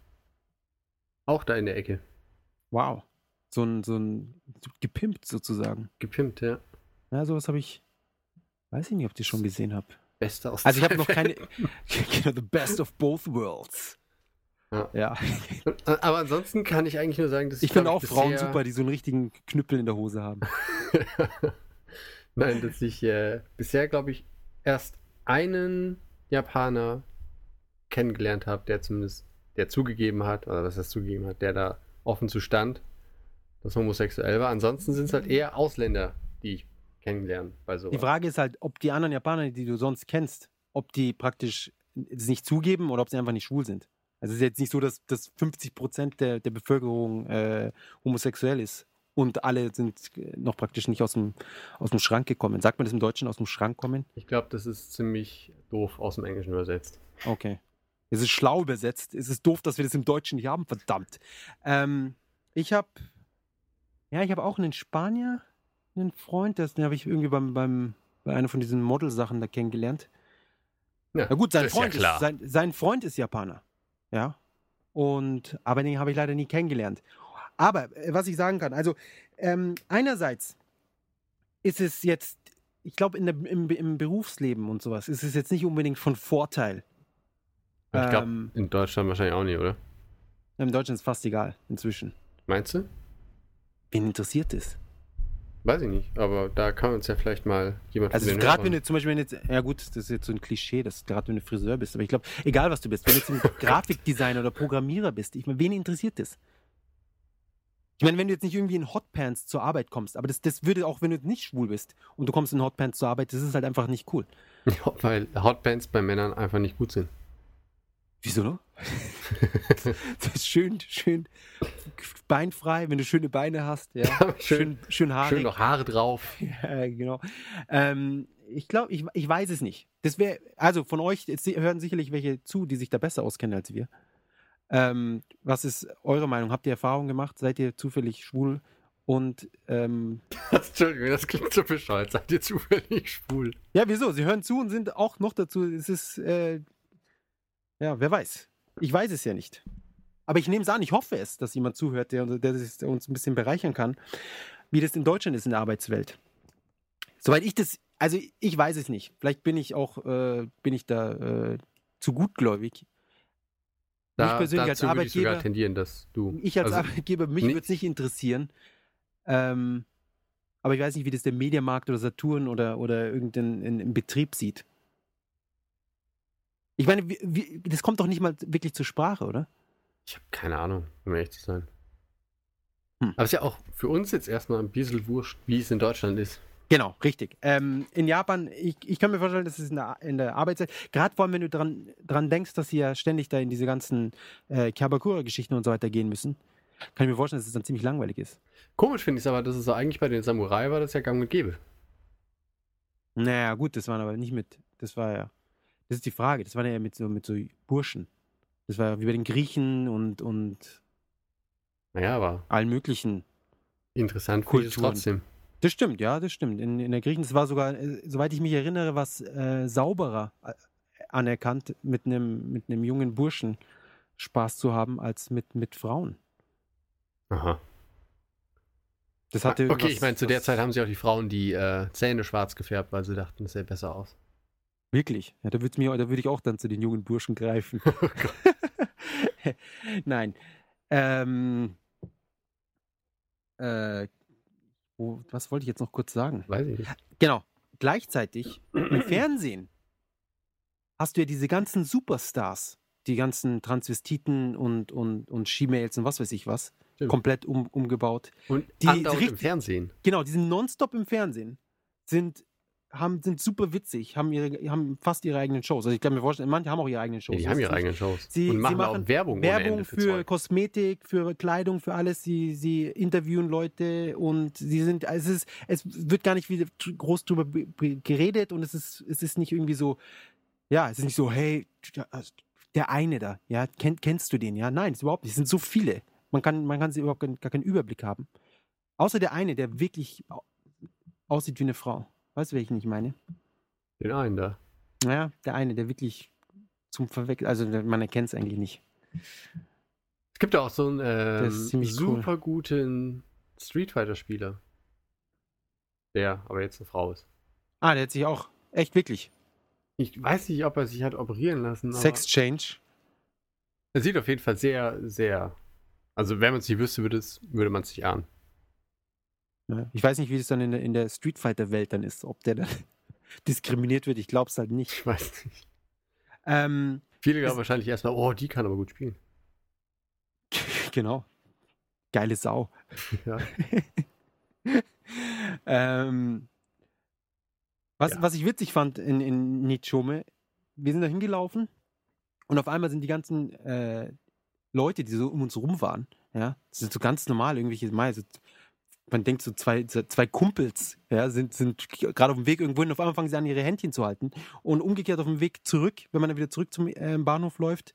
auch da in der Ecke. Wow. So ein, so ein gepimpt sozusagen. Gepimpt, ja. Ja, sowas habe ich. Weiß ich nicht, ob ich das schon gesehen habe. Beste aus Also ich habe noch keine. Genau, the best of both worlds. Ja. ja. Aber ansonsten kann ich eigentlich nur sagen, dass Ich finde glaub auch Frauen super, die so einen richtigen Knüppel in der Hose haben. Nein, dass ich äh, bisher, glaube ich, erst einen Japaner kennengelernt habe, der zumindest, der zugegeben hat, oder was heißt zugegeben hat, der da offen zu stand, dass homosexuell war. Ansonsten sind es halt eher Ausländer, die ich kennenlerne bei sowas. Die Frage ist halt, ob die anderen Japaner, die du sonst kennst, ob die praktisch es nicht zugeben oder ob sie einfach nicht schwul sind. Also es ist jetzt nicht so, dass, dass 50 Prozent der, der Bevölkerung äh, homosexuell ist und alle sind äh, noch praktisch nicht aus dem, aus dem Schrank gekommen. Sagt man das im Deutschen, aus dem Schrank kommen? Ich glaube, das ist ziemlich doof aus dem Englischen übersetzt. Okay. Es ist schlau übersetzt. Es ist doof, dass wir das im Deutschen nicht haben, verdammt. Ähm, ich habe, ja, ich habe auch einen Spanier, einen Freund, das- den habe ich irgendwie beim, beim, bei einer von diesen Model-Sachen da kennengelernt. Ja, Na gut, sein das ist ja Freund, ist, sein, sein Freund ist Japaner. Ja. Und, aber den habe ich leider nie kennengelernt. Aber äh, was ich sagen kann, also ähm, einerseits ist es jetzt, ich glaube, im, im Berufsleben und sowas, ist es jetzt nicht unbedingt von Vorteil. Ich glaube, Ähm, in Deutschland wahrscheinlich auch nicht, oder? Im Deutschen ist fast egal, inzwischen. Meinst du? Wen interessiert es? Weiß ich nicht, aber da kann uns ja vielleicht mal jemand Also gerade wenn du zum Beispiel, wenn jetzt, ja gut, das ist jetzt so ein Klischee, dass gerade wenn du Friseur bist, aber ich glaube, egal was du bist, wenn du jetzt ein Grafikdesigner oder Programmierer bist, ich meine, wen interessiert das? Ich meine, wenn du jetzt nicht irgendwie in Hotpants zur Arbeit kommst, aber das, das würde auch, wenn du nicht schwul bist und du kommst in Hotpants zur Arbeit, das ist halt einfach nicht cool. Ja, weil Hotbands bei Männern einfach nicht gut sind. Wieso das ist schön, schön beinfrei, wenn du schöne Beine hast, ja. schön, Schön, schön haarig. schön noch Haare drauf. Ja, genau. Ähm, ich glaube, ich, ich weiß es nicht. Das wäre, also von euch jetzt hören sicherlich welche zu, die sich da besser auskennen als wir. Ähm, was ist eure Meinung? Habt ihr Erfahrungen gemacht? Seid ihr zufällig schwul? Und ähm, Entschuldigung, das klingt so bescheuert. Seid ihr zufällig schwul? ja, wieso? Sie hören zu und sind auch noch dazu. Es ist, äh, ja, wer weiß. Ich weiß es ja nicht. Aber ich nehme es an, ich hoffe es, dass jemand zuhört, der, der, uns ein bisschen bereichern kann, wie das in Deutschland ist in der Arbeitswelt. Soweit ich das, also ich weiß es nicht. Vielleicht bin ich auch, äh, bin ich da äh, zu gutgläubig. mich persönlich als würde ich Arbeitgeber, tendieren, dass du. ich als also, Arbeitgeber, mich würde es nicht interessieren. Ähm, aber ich weiß nicht, wie das der Mediamarkt oder Saturn oder, oder irgendein in, im Betrieb sieht. Ich meine, wie, wie, das kommt doch nicht mal wirklich zur Sprache, oder? Ich habe keine Ahnung, um ehrlich zu sein. Hm. Aber es ist ja auch für uns jetzt erstmal ein bisschen wurscht, wie es in Deutschland ist. Genau, richtig. Ähm, in Japan, ich, ich kann mir vorstellen, dass es in der, in der Arbeitszeit, gerade vor allem, wenn du dran, dran denkst, dass sie ja ständig da in diese ganzen äh, Kyabakura-Geschichten und so weiter gehen müssen, kann ich mir vorstellen, dass es dann ziemlich langweilig ist. Komisch finde ich es aber, dass es so eigentlich bei den Samurai war, das ja gang und gäbe. Naja, gut, das waren aber nicht mit, das war ja, das ist die Frage, das waren ja mit so, mit so Burschen. Das war ja wie bei den Griechen und, und Naja, aber allen möglichen. interessant es Kulturen. trotzdem. Das stimmt, ja, das stimmt. In, in der Griechen, es war sogar, äh, soweit ich mich erinnere, was äh, sauberer äh, anerkannt, mit einem mit einem jungen Burschen Spaß zu haben, als mit, mit Frauen. Aha. Das hatte okay, was- ich meine, zu der Zeit haben sie auch die Frauen die äh, Zähne schwarz gefärbt, weil sie dachten, das sähe besser aus. Wirklich? Ja, da würde mir, da würde ich auch dann zu den jungen Burschen greifen. Nein. Ähm, äh, Wo, was wollte ich jetzt noch kurz sagen? Weiß ich nicht. Genau. Gleichzeitig im Fernsehen hast du ja diese ganzen Superstars, die ganzen Transvestiten und, und, und She-Mails und was weiß ich was, Stimmt. komplett um, umgebaut. Und Die- andauernd im Fernsehen. Genau, die sind nonstop im Fernsehen, sind, haben, sind super witzig, haben, ihre, haben fast ihre eigenen Shows. Also ich kann mir vorstellen, manche haben auch ihre eigenen Shows. Ja, die haben ihre eigenen Shows. Sie- und sie machen, machen auch Werbung, Werbung für, für. Kosmetik, für Kleidung, für alles. Sie, sie interviewen Leute und sie sind, also es, ist, es wird gar nicht wieder groß drüber be- be- geredet und es ist, es ist nicht irgendwie so, ja, es ist nicht so, hey, der eine da, ja, kenn, kennst du den? Ja, nein, ist überhaupt nicht. Es sind so viele. Man kann, man kann sie überhaupt gar, keinen Überblick haben. Außer der eine, der wirklich au- aussieht wie eine Frau. Weißt du, welchen ich meine? Den einen da. Naja, der eine, der wirklich zum Verwechseln, also man erkennt es eigentlich nicht. Es gibt ja auch so einen ähm, ziemlich cool. super guten Street Fighter-Spieler. Der aber jetzt eine Frau ist. Ah, der hat sich auch, echt wirklich, Ich weiß nicht, ob er sich hat operieren lassen. Sex Change. Er sieht auf jeden Fall sehr, sehr. Also, wenn man es nicht wüsste, würde, es, würde man es sich ahnen. Ich weiß nicht, wie es dann in der, in der Street Fighter-Welt dann ist, ob der dann diskriminiert wird. Ich glaube es halt nicht. Ich weiß nicht. Ähm, Viele glauben wahrscheinlich erstmal, oh, die kann aber gut spielen. genau. Geile Sau. Ja. ähm, was, Ja. was ich witzig fand in, in Nichome, wir sind da hingelaufen und auf einmal sind die ganzen äh, Leute, die so um uns rum waren, ja, das sind so ganz normal, irgendwelche, mal, so, man denkt so zwei, zwei Kumpels, ja, sind, sind gerade auf dem Weg irgendwo hin, auf einmal fangen sie an, ihre Händchen zu halten und umgekehrt auf dem Weg zurück, wenn man dann wieder zurück zum äh, Bahnhof läuft,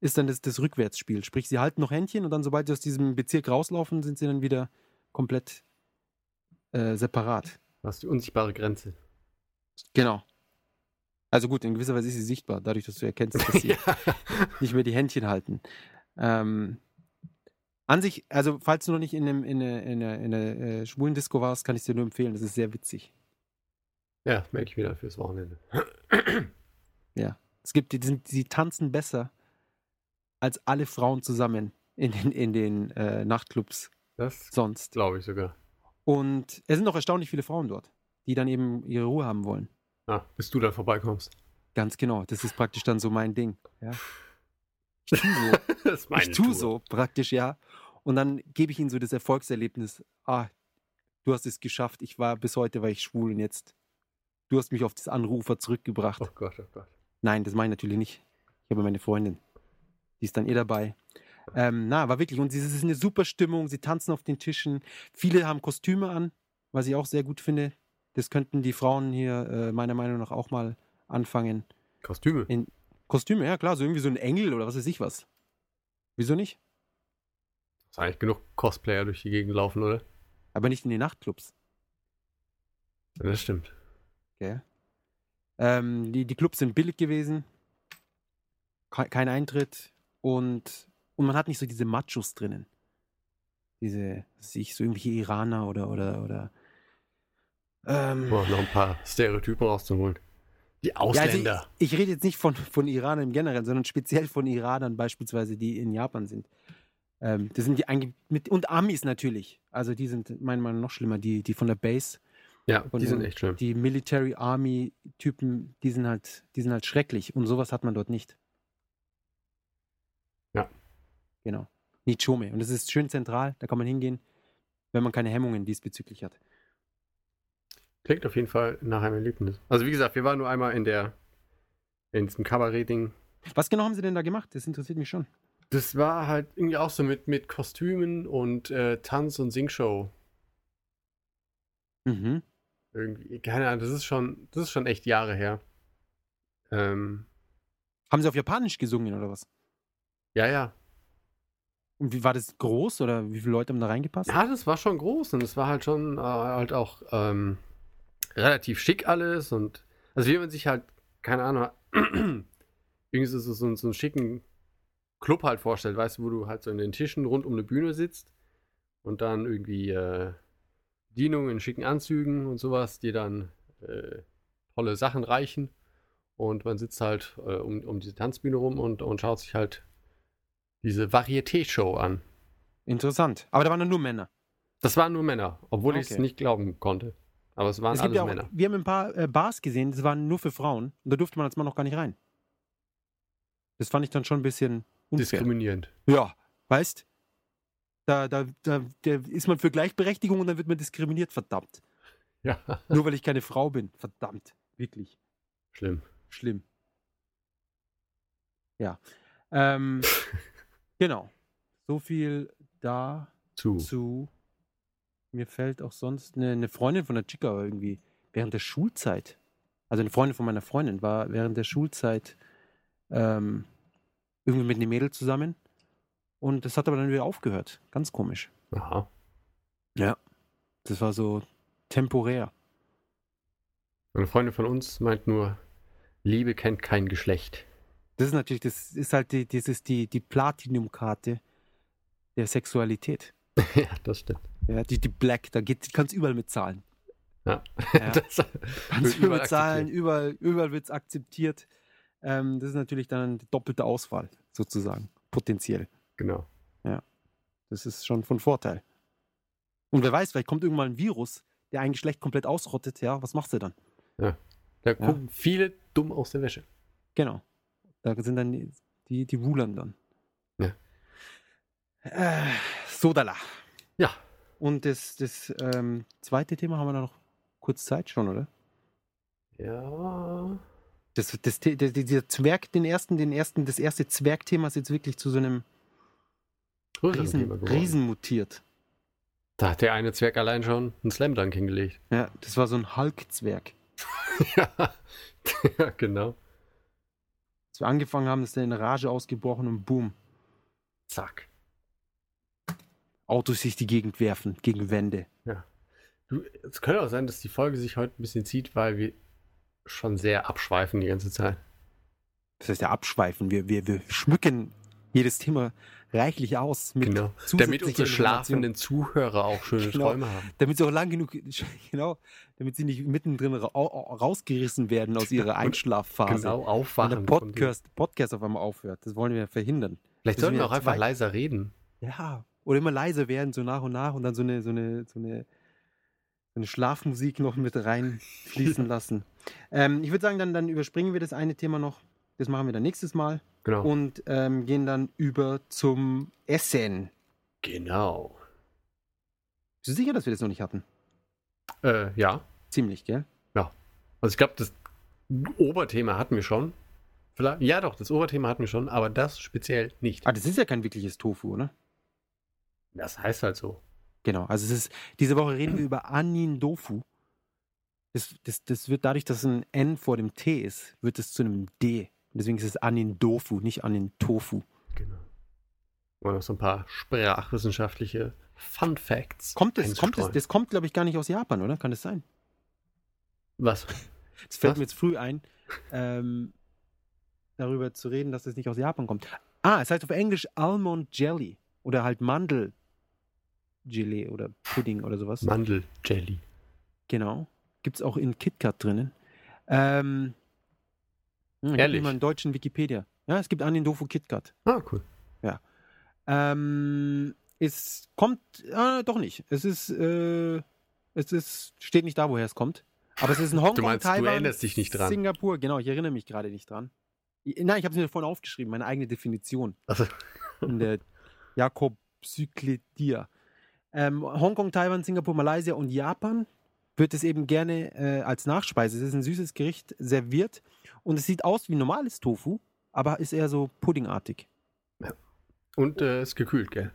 ist dann das, das Rückwärtsspiel. Sprich, sie halten noch Händchen und dann, sobald sie aus diesem Bezirk rauslaufen, sind sie dann wieder komplett äh, separat. Das ist die unsichtbare Grenze. Genau. Also gut, in gewisser Weise ist sie sichtbar, dadurch, dass du erkennst, dass sie nicht mehr die Händchen halten. Ähm, an sich, also falls du noch nicht in, einem, in einer in einer- in einer, äh, schwulen Disco warst, kann ich dir nur empfehlen. Das ist sehr witzig. ja, merke ich wieder fürs Wochenende. Es gibt, die, die, sind, die tanzen besser als alle Frauen zusammen in den, in den äh, Nachtclubs Das sonst. glaube ich sogar. Und es sind auch erstaunlich viele Frauen dort, die dann eben ihre Ruhe haben wollen. Ah, bis du da vorbeikommst. Ganz genau. Das ist praktisch dann so mein Ding. Ja. Ich tue so. ich tue Tour. so praktisch, ja. Und dann gebe ich ihnen so das Erfolgserlebnis. Ah, du hast es geschafft. Ich war bis heute war ich schwul und jetzt du hast mich auf das Anrufer zurückgebracht. Oh Gott, oh Gott. Nein, das meine ich natürlich nicht. Ich habe meine Freundin. Die ist dann eh dabei. Ähm, na, war wirklich. Und es ist eine super Stimmung. Sie tanzen auf den Tischen. Viele haben Kostüme an, was ich auch sehr gut finde. Das könnten die Frauen hier äh, meiner Meinung nach auch mal anfangen. Kostüme. Kostüme, ja klar, so irgendwie so ein Engel oder was weiß ich was. Wieso nicht? Ist eigentlich genug Cosplayer durch die Gegend laufen, oder? Aber nicht in den Nachtclubs. Ja, das stimmt. Gell? Ähm, die, die Clubs sind billig gewesen. Ke- Kein Eintritt. Und, und man hat nicht so diese Machos drinnen. Diese, sich so irgendwelche Iraner oder, oder, oder. Ähm, Um noch ein paar Stereotypen rauszuholen. Die ja, also Ausländer. ich, ich rede jetzt nicht von, von Iranern im Generellen, sondern speziell von Iranern beispielsweise, die in Japan sind. Ähm, das sind die mit, und Amis natürlich. Also die sind meiner Meinung nach noch schlimmer, die, die von der Base. ja, die sind echt schlimm. die Military Army Typen, die sind halt, die sind halt schrecklich und sowas hat man dort nicht. Ja. Genau. Nichome. Und es ist schön zentral, da kann man hingehen, wenn man keine Hemmungen diesbezüglich hat. Klingt auf jeden Fall nach einem Erlebnis. Also wie gesagt, wir waren nur einmal in der in diesem Kabarett-Ding. Was genau haben sie denn da gemacht? Das interessiert mich schon. Das war halt irgendwie auch so mit, mit Kostümen und äh, Tanz- und Singshow. Mhm. Irgendwie, keine Ahnung, das ist schon, das ist schon echt Jahre her. Ähm, Haben sie auf Japanisch gesungen oder was? ja, ja. Und wie war das groß oder wie viele Leute haben da reingepasst? Ja, das war schon groß und es war halt schon äh, halt auch ähm, relativ schick alles und also wie man sich halt, keine Ahnung, irgendwie so, so, so, einen schicken Club halt vorstellt, weißt du, wo du halt so in den Tischen rund um eine Bühne sitzt und dann irgendwie äh, Dienungen in schicken Anzügen und sowas, die dann äh, tolle Sachen reichen und man sitzt halt äh, um, um diese Tanzbühne rum und, und schaut sich halt diese Varieté-Show an. Interessant. Aber da waren dann nur Männer. Das waren nur Männer, obwohl ich es Okay. nicht glauben konnte. Aber es waren Es gibt alles ja auch, Männer. wir haben ein paar äh, Bars gesehen, das waren nur für Frauen. Und da durfte man als Mann noch gar nicht rein. Das fand ich dann schon ein bisschen unfair. Diskriminierend. Ja, weißt da, da, da, da ist man für Gleichberechtigung und dann wird man diskriminiert, verdammt. Ja, Nur weil ich keine Frau bin, verdammt. Wirklich. schlimm. Schlimm. Ja. Ähm, genau. So viel dazu. Zu. Mir fällt auch sonst eine, eine Freundin von der Chica irgendwie während der Schulzeit, also eine Freundin von meiner Freundin, war während der Schulzeit ähm, irgendwie mit einem Mädel zusammen. Und das hat aber dann wieder aufgehört. Ganz komisch. Aha. Das war so temporär. Eine Freundin von uns meint nur, Liebe kennt kein Geschlecht. Das ist natürlich, das ist halt die, die, die Platinum-Karte der Sexualität. ja, das stimmt. Ja, die, die Black, da geht, kannst überall mit zahlen. Ja. Ja. Das, Kannst wird überall überall zahlen, akzeptiert. überall, überall wird es akzeptiert. Ähm, das ist natürlich dann die doppelte Auswahl, sozusagen, potenziell. Genau. Das ist schon von Vorteil. Und wer weiß, vielleicht kommt irgendwann ein Virus, der ein Geschlecht komplett ausrottet, ja, was machst du dann? Da gucken viele dumm aus der Wäsche. Genau. Da sind dann die, die, die Rulern dann. Ja. Äh, Sodala. Ja. Und das, das ähm, zweite Thema haben wir da noch kurz Zeit schon, oder? Ja. Das, das, der, dieser Zwerg, den ersten, den ersten, das erste Zwergthema ist jetzt wirklich zu so einem Riesen. Riesen mutiert. Da hat der eine Zwerg allein schon einen Slam Dunk hingelegt. Ja, das war so ein Hulk-Zwerg. ja. ja, genau. Als wir angefangen haben, ist der in Rage ausgebrochen und boom, Zack. Autos sich die Gegend werfen, gegen Wände. Du, es könnte auch sein, dass die Folge sich heute ein bisschen zieht, weil wir schon sehr abschweifen die ganze Zeit. Das heißt ja abschweifen. Wir, wir, wir schmücken jedes Thema reichlich aus. Mit Genau. Damit unsere schlafenden Zuhörer auch schöne Genau. Träume haben. Damit sie auch lang genug, genau, damit sie nicht mittendrin ra au- rausgerissen werden aus ihrer Einschlafphase. Genau, Wenn aufwachen. der von dem- Podcast, Podcast auf einmal aufhört. Das wollen wir verhindern. Vielleicht sollten wir auch ja einfach leiser reden. Ja. Oder immer leiser werden, so nach und nach und dann so eine, so eine, so eine, so eine Schlafmusik noch mit reinfließen lassen. Ähm, ich würde sagen, dann, dann überspringen wir das eine Thema noch. Das machen wir dann nächstes Mal. Genau. Und ähm, gehen dann über zum Essen. genau. Bist du sicher, dass wir das noch nicht hatten? Äh, ja. Ziemlich, gell? Also ich glaube, das Oberthema hatten wir schon. Vielleicht, ja doch, das Oberthema hatten wir schon, aber das speziell nicht. Ah, das ist ja kein wirkliches Tofu, oder? Das heißt halt so. Genau. Also es ist, diese Woche reden wir über Anin Dofu. Das, das, das wird dadurch, dass ein N vor dem T ist, wird es zu einem D. Und deswegen ist es Anin Dofu, nicht Anin Tofu. Genau. Und noch so ein paar sprachwissenschaftliche Fun Facts. Kommt das, kommt das, einzustreuen. das kommt, glaube ich, gar nicht aus Japan, oder? Kann das sein? Was? Das fällt Was? mir jetzt früh ein, ähm, darüber zu reden, dass das nicht aus Japan kommt. Ah, es heißt auf Englisch Almond Jelly oder halt Mandelgelee oder Pudding oder sowas. Mandeljelly. Genau. Gibt es auch in KitKat drinnen. Ähm, hm, ich Ehrlich? Mal einen deutschen Wikipedia. Ja, es gibt einen Dofu KitKat. Ah, cool. Ähm, es kommt, äh, doch nicht. Es ist, äh, es ist, steht nicht da, woher es kommt. Aber es ist in Hongkong, Du meinst, du Taiwan, erinnerst dich nicht dran. Singapur. Genau, ich erinnere mich gerade nicht dran. Nein, ich habe es mir vorhin aufgeschrieben, meine eigene Definition Also, in der Jakob Cycledia. Ähm, Hongkong, Taiwan, Singapur, Malaysia und Japan wird es eben gerne äh, als Nachspeise. Es ist ein süßes Gericht serviert und es sieht aus wie normales Tofu, aber ist eher so puddingartig. und äh, ist gekühlt, gell?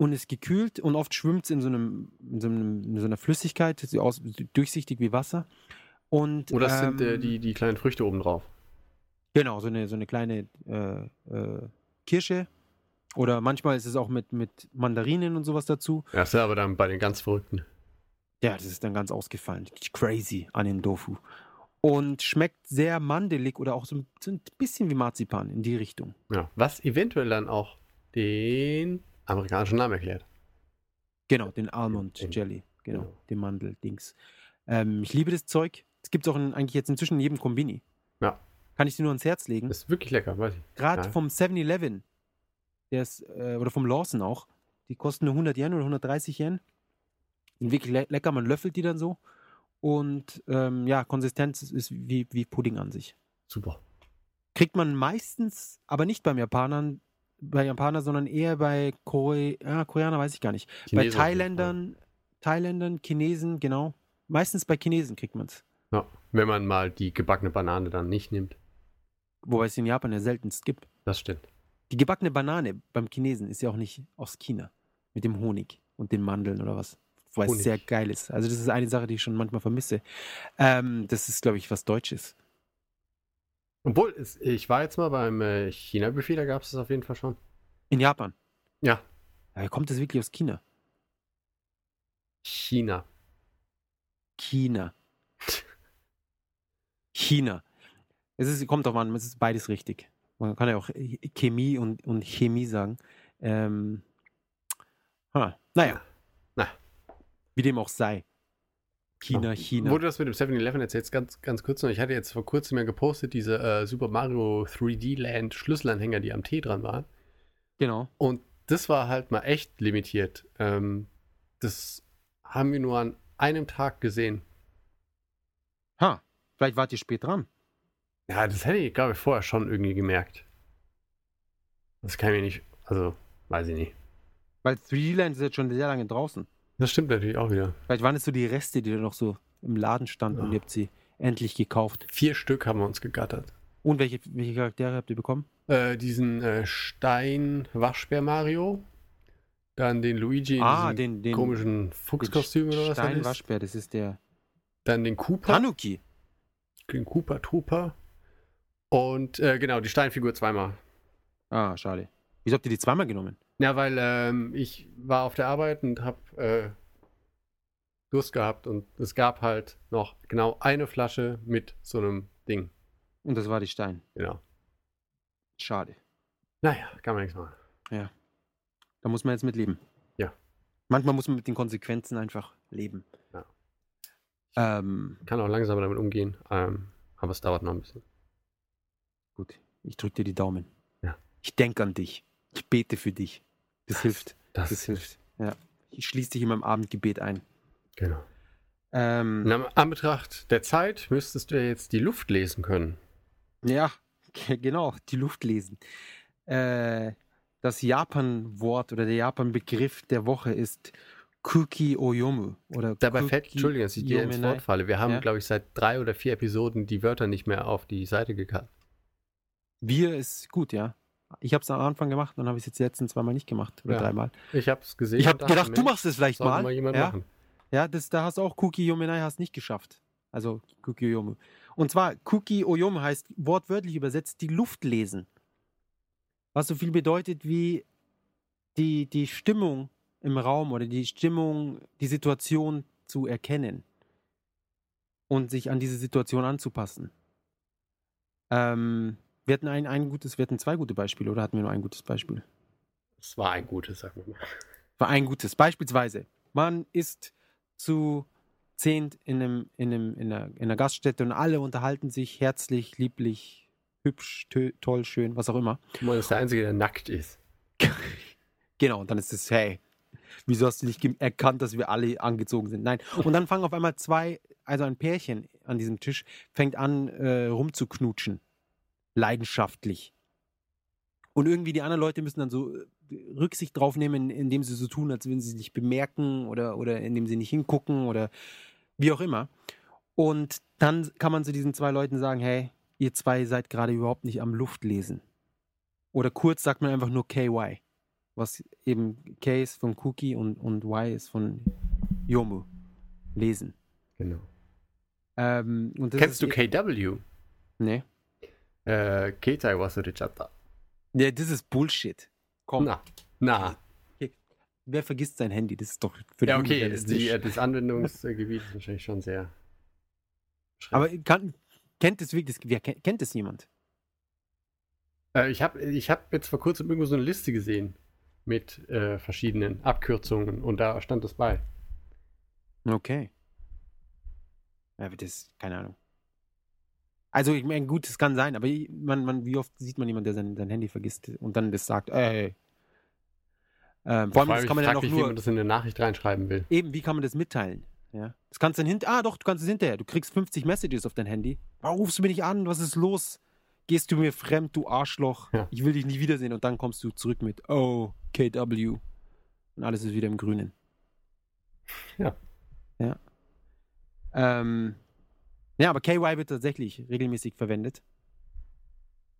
und ist gekühlt und oft schwimmt es in so einem, in so, einem, in so einer Flüssigkeit, sieht aus durchsichtig wie Wasser. Und, Oder es sind äh, ähm, die, die kleinen Früchte oben drauf. Genau, so eine, so eine kleine äh, äh, Kirsche. Oder manchmal ist es auch mit, mit Mandarinen und sowas dazu. Ja, ist ja aber dann bei den ganz Verrückten. Ja, das ist dann ganz ausgefallen. Crazy an den Tofu. Und schmeckt sehr mandelig oder auch so ein, so ein bisschen wie Marzipan in die Richtung. Ja. Was eventuell dann auch den amerikanischen Namen erklärt. Genau, den Almond Jelly. Genau, genau. den Mandeldings. Ähm, ich liebe das Zeug. Es gibt es auch in, eigentlich jetzt inzwischen in jedem Kombini. Ja. Kann ich dir nur ans Herz legen. Ist wirklich lecker, weiß ich. Gerade Ja. vom 7-Eleven. Der ist, äh, oder vom Lawson auch. Die kosten nur 100 Yen oder 130 Yen. Sind wirklich le lecker, man löffelt die dann so. Und ähm, ja, Konsistenz ist- wie, wie Pudding an sich. Super. Kriegt man meistens, aber nicht beim Japanern, bei Japaner, sondern eher bei Kore ja, Koreaner, weiß ich gar nicht. Chinesen bei. Thailändern, Thailändern, Chinesen, genau. Meistens bei Chinesen kriegt man es. Ja, wenn man mal die gebackene Banane dann nicht nimmt. Wobei es in Japan ja seltenst gibt. Das stimmt. Die gebackene Banane beim Chinesen ist ja auch nicht aus China. Mit dem Honig und den Mandeln oder was. Weil es sehr geil ist. Also, das ist eine Sache, die ich schon manchmal vermisse. Ähm, das ist, glaube ich, was Deutsches. Obwohl, ich war jetzt mal beim äh, China-Buffet, da gab es das auf jeden Fall schon. In Japan. Ja, Ja, kommt das wirklich aus China? China. China. China. Es ist, kommt drauf an, es ist beides richtig. Man kann ja auch Chemie und, und Chemie sagen. Ähm, ha, naja. Na. Wie dem auch sei. China, China. Wo du das mit dem 7-Eleven erzählst, ganz, ganz kurz noch. Ich hatte jetzt vor kurzem ja gepostet, diese äh, Super Mario 3D Land Schlüsselanhänger, die am T dran waren. Genau. Und das war halt mal echt limitiert. Ähm, das haben wir nur an einem Tag gesehen. Ha, vielleicht wart ihr spät dran. Ja, das hätte ich, glaube ich, vorher schon irgendwie gemerkt. Das kann ich mir nicht, also, weiß ich nicht. Weil 3D-Land ist jetzt schon sehr lange draußen. Das stimmt natürlich auch wieder. Vielleicht waren es so die Reste, die da noch so im Laden standen und Ja. ihr habt sie endlich gekauft. Vier Stück haben wir uns gegattert. Und welche, welche Charaktere habt ihr bekommen? Äh, diesen äh, Stein-Waschbär Mario. Dann den Luigi in ah, diesem den, den komischen Fuchskostüm oder was das ist. Steinwaschbär, das ist der Dann den Cooper. Tanuki. Den Cooper Trooper. Und äh, genau, die Steinfigur zweimal. Ah, schade. Wieso habt ihr die zweimal genommen? Ja, weil ähm, ich war auf der Arbeit und habe äh, Durst gehabt und es gab halt noch genau eine Flasche mit so einem Ding. Und das war die Stein. Genau. Schade. Naja, kann man nichts machen. Da muss man jetzt mit leben. Ja. Manchmal muss man mit den Konsequenzen einfach leben. Ja. Ähm, Kann auch langsam damit umgehen, ähm, aber es dauert noch ein bisschen. Gut, ich drücke dir die Daumen. Ja. Ich denke an dich. Ich bete für dich. Das, hilft. Das, Das hilft. Ja. Ich schließe dich in meinem Abendgebet ein. Genau. Ähm, In Anbetracht der Zeit müsstest du ja jetzt die Luft lesen können. Ja, ge- genau, die Luft lesen. Äh, das Japan-Wort oder der Japan-Begriff der Woche ist Kuki Oyomu. Oder Dabei Kuki fällt, Entschuldigung, dass ich dir ins. Wort falle. Wir haben, Ja. glaube ich, seit drei oder vier Episoden die Wörter nicht mehr auf die Seite gekackt. Wir ist gut, ja. Ich habe es am Anfang gemacht, dann habe ich es jetzt die letzten zweimal nicht gemacht oder Ja. dreimal. Ich habe es gesehen. Ich habe und gedacht, du machst es vielleicht mal. mal ja, machen. ja das, da hast du auch Kuki Yomenai hast nicht geschafft. Also Kuki Oyomu. Und zwar Kuki Oyomu heißt wortwörtlich übersetzt die Luft lesen. Was so viel bedeutet wie die, die Stimmung im Raum oder die Stimmung, die Situation zu erkennen und sich an diese Situation anzupassen. Ähm, wir hatten ein, ein gutes, wir hatten zwei gute Beispiele oder hatten wir nur ein gutes Beispiel? Es war ein gutes, sagen wir mal. war ein gutes. Beispielsweise, man ist zu zehnt in, einem, in, einem, in, einer, in einer Gaststätte und alle unterhalten sich herzlich, lieblich, hübsch, toll, schön, was auch immer. Man ist der Einzige, der nackt ist. Genau, und dann ist es, hey, wieso hast du nicht erkannt, dass wir alle angezogen sind? Nein. Und dann fangen auf einmal zwei, also ein Pärchen an diesem Tisch, fängt an äh, rumzuknutschen. Leidenschaftlich. Und irgendwie die anderen Leute müssen dann so äh, Rücksicht drauf nehmen, indem sie so tun, als würden sie sich bemerken oder, oder indem sie nicht hingucken oder wie auch immer. Und dann kann man zu diesen zwei Leuten sagen, hey, ihr zwei seid gerade überhaupt nicht am Luftlesen. Oder kurz sagt man einfach nur KY was eben K ist von Cookie und, und Y ist von Yomu. Lesen. Genau. Ähm, und das Kennst du ist, KW? Nee. Äh, Keitai Wasurichata. Nee, das ist Bullshit. Komm, Na. Na. wer vergisst sein Handy? Das ist doch für Ja, die okay, die, äh, das Anwendungsgebiet ist wahrscheinlich schon sehr. Aber kann, kennt es wirklich, wer, kennt, es jemand? Äh, ich habe ich hab jetzt vor kurzem irgendwo so eine Liste gesehen mit äh, verschiedenen Abkürzungen und da stand das bei. Okay. Ja, das, keine Ahnung. Also, ich meine, gut, es kann sein, aber man, man, wie oft sieht man jemanden, der sein, sein Handy vergisst und dann das sagt, ey. Ähm, vor allem, das kann man ja noch mich, wie nur. man das in eine Nachricht reinschreiben will. Eben, wie kann man das mitteilen? Ja. Das kannst du dann hinter. Ah, doch, du kannst es hinterher. Du kriegst 50 Messages auf dein Handy. Warum rufst du mich nicht an? Was ist los? Gehst du mir fremd, du Arschloch? Ja. Ich will dich nie wiedersehen. Und dann kommst du zurück mit Oh, KW. Und alles ist wieder im Grünen. Ja. Ja. Ähm, ja, aber KY wird tatsächlich regelmäßig verwendet.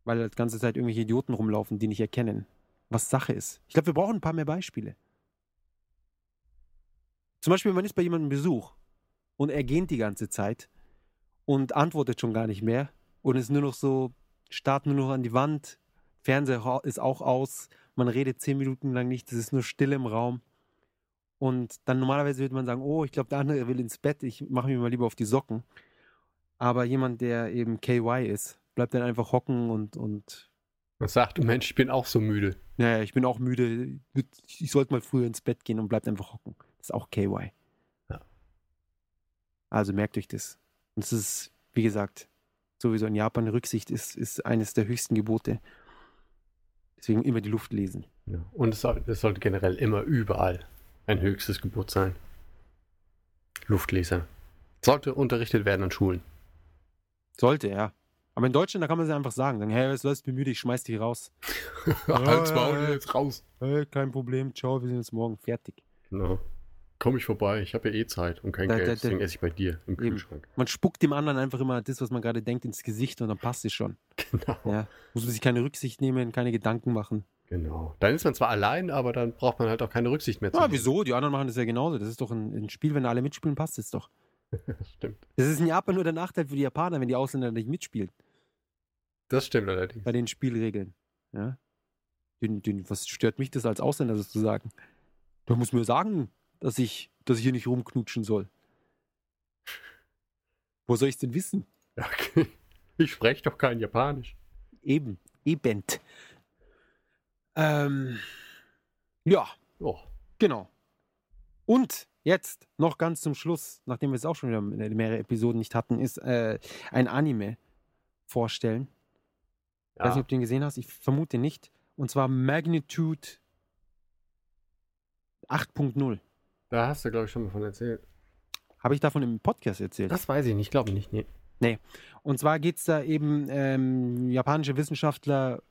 Weil die ganze Zeit irgendwelche Idioten rumlaufen, die nicht erkennen, was Sache ist. Ich glaube, wir brauchen ein paar mehr Beispiele. Zum Beispiel, man ist bei jemandem Besuch und er gähnt die ganze Zeit und antwortet schon gar nicht mehr und ist nur noch so, starrt nur noch an die Wand, Fernseher ist auch aus, man redet zehn Minuten lang nicht, es ist nur Stille im Raum. Und dann normalerweise würde man sagen, oh, ich glaube, der andere will ins Bett, ich mache mich mal lieber auf die Socken. Aber jemand, der eben KY ist, bleibt dann einfach hocken und, und Und sagt, Mensch, ich bin auch so müde. naja, ich bin auch müde, ich sollte mal früher ins Bett gehen und bleibt einfach hocken. Das ist auch KY. Ja. Also merkt euch das. Und es ist, wie gesagt, sowieso in Japan Rücksicht ist, ist eines der höchsten Gebote. Deswegen immer die Luft lesen. Ja. Und es, soll, es sollte generell immer überall ein höchstes Gebot sein. Luftleser. Sollte unterrichtet werden an Schulen. Sollte, ja. Aber in Deutschland, da kann man es einfach sagen. Sagen, hey, was läuft, bin müde, ich schmeiß dich raus. Halt's Maul, jetzt raus. Hey, kein Problem, ciao, wir sehen uns morgen. Fertig. Genau. Komm ich vorbei, ich habe ja eh Zeit und kein Da- Geld, da- da- deswegen esse ich bei dir im Eben. Kühlschrank. Man spuckt dem anderen einfach immer das, was man gerade denkt, ins Gesicht und dann passt es schon. Genau. Ja. Muss man sich keine Rücksicht nehmen, keine Gedanken machen. genau. Dann ist man zwar allein, aber dann braucht man halt auch keine Rücksicht mehr zu Ja, wieso? Die anderen machen das ja genauso. Das ist doch ein, ein Spiel, wenn alle mitspielen, passt es doch. Das stimmt. Das ist in Japan nur der Nachteil für die Japaner, wenn die Ausländer nicht mitspielen Das stimmt allerdings. bei den Spielregeln. Ja? Den, den, was stört mich das als Ausländer sozusagen? Du musst mir sagen, dass ich, dass ich hier nicht rumknutschen soll. Wo soll ich es denn wissen? Okay. Ich spreche doch kein Japanisch. Eben, eben. Ähm, ja, Oh. genau. Und jetzt noch ganz zum Schluss, nachdem wir es auch schon wieder mehrere Episoden nicht hatten, ist äh, ein Anime vorstellen. Ich weiß nicht, Ja. ob du ihn gesehen hast. Ich vermute nicht. Und zwar Magnitude 8.0. Da hast du, glaube ich, schon mal von erzählt. Habe ich davon im Podcast erzählt? Das weiß ich nicht, glaube nicht. Nee. Und zwar geht es da eben, ähm, japanische Wissenschaftler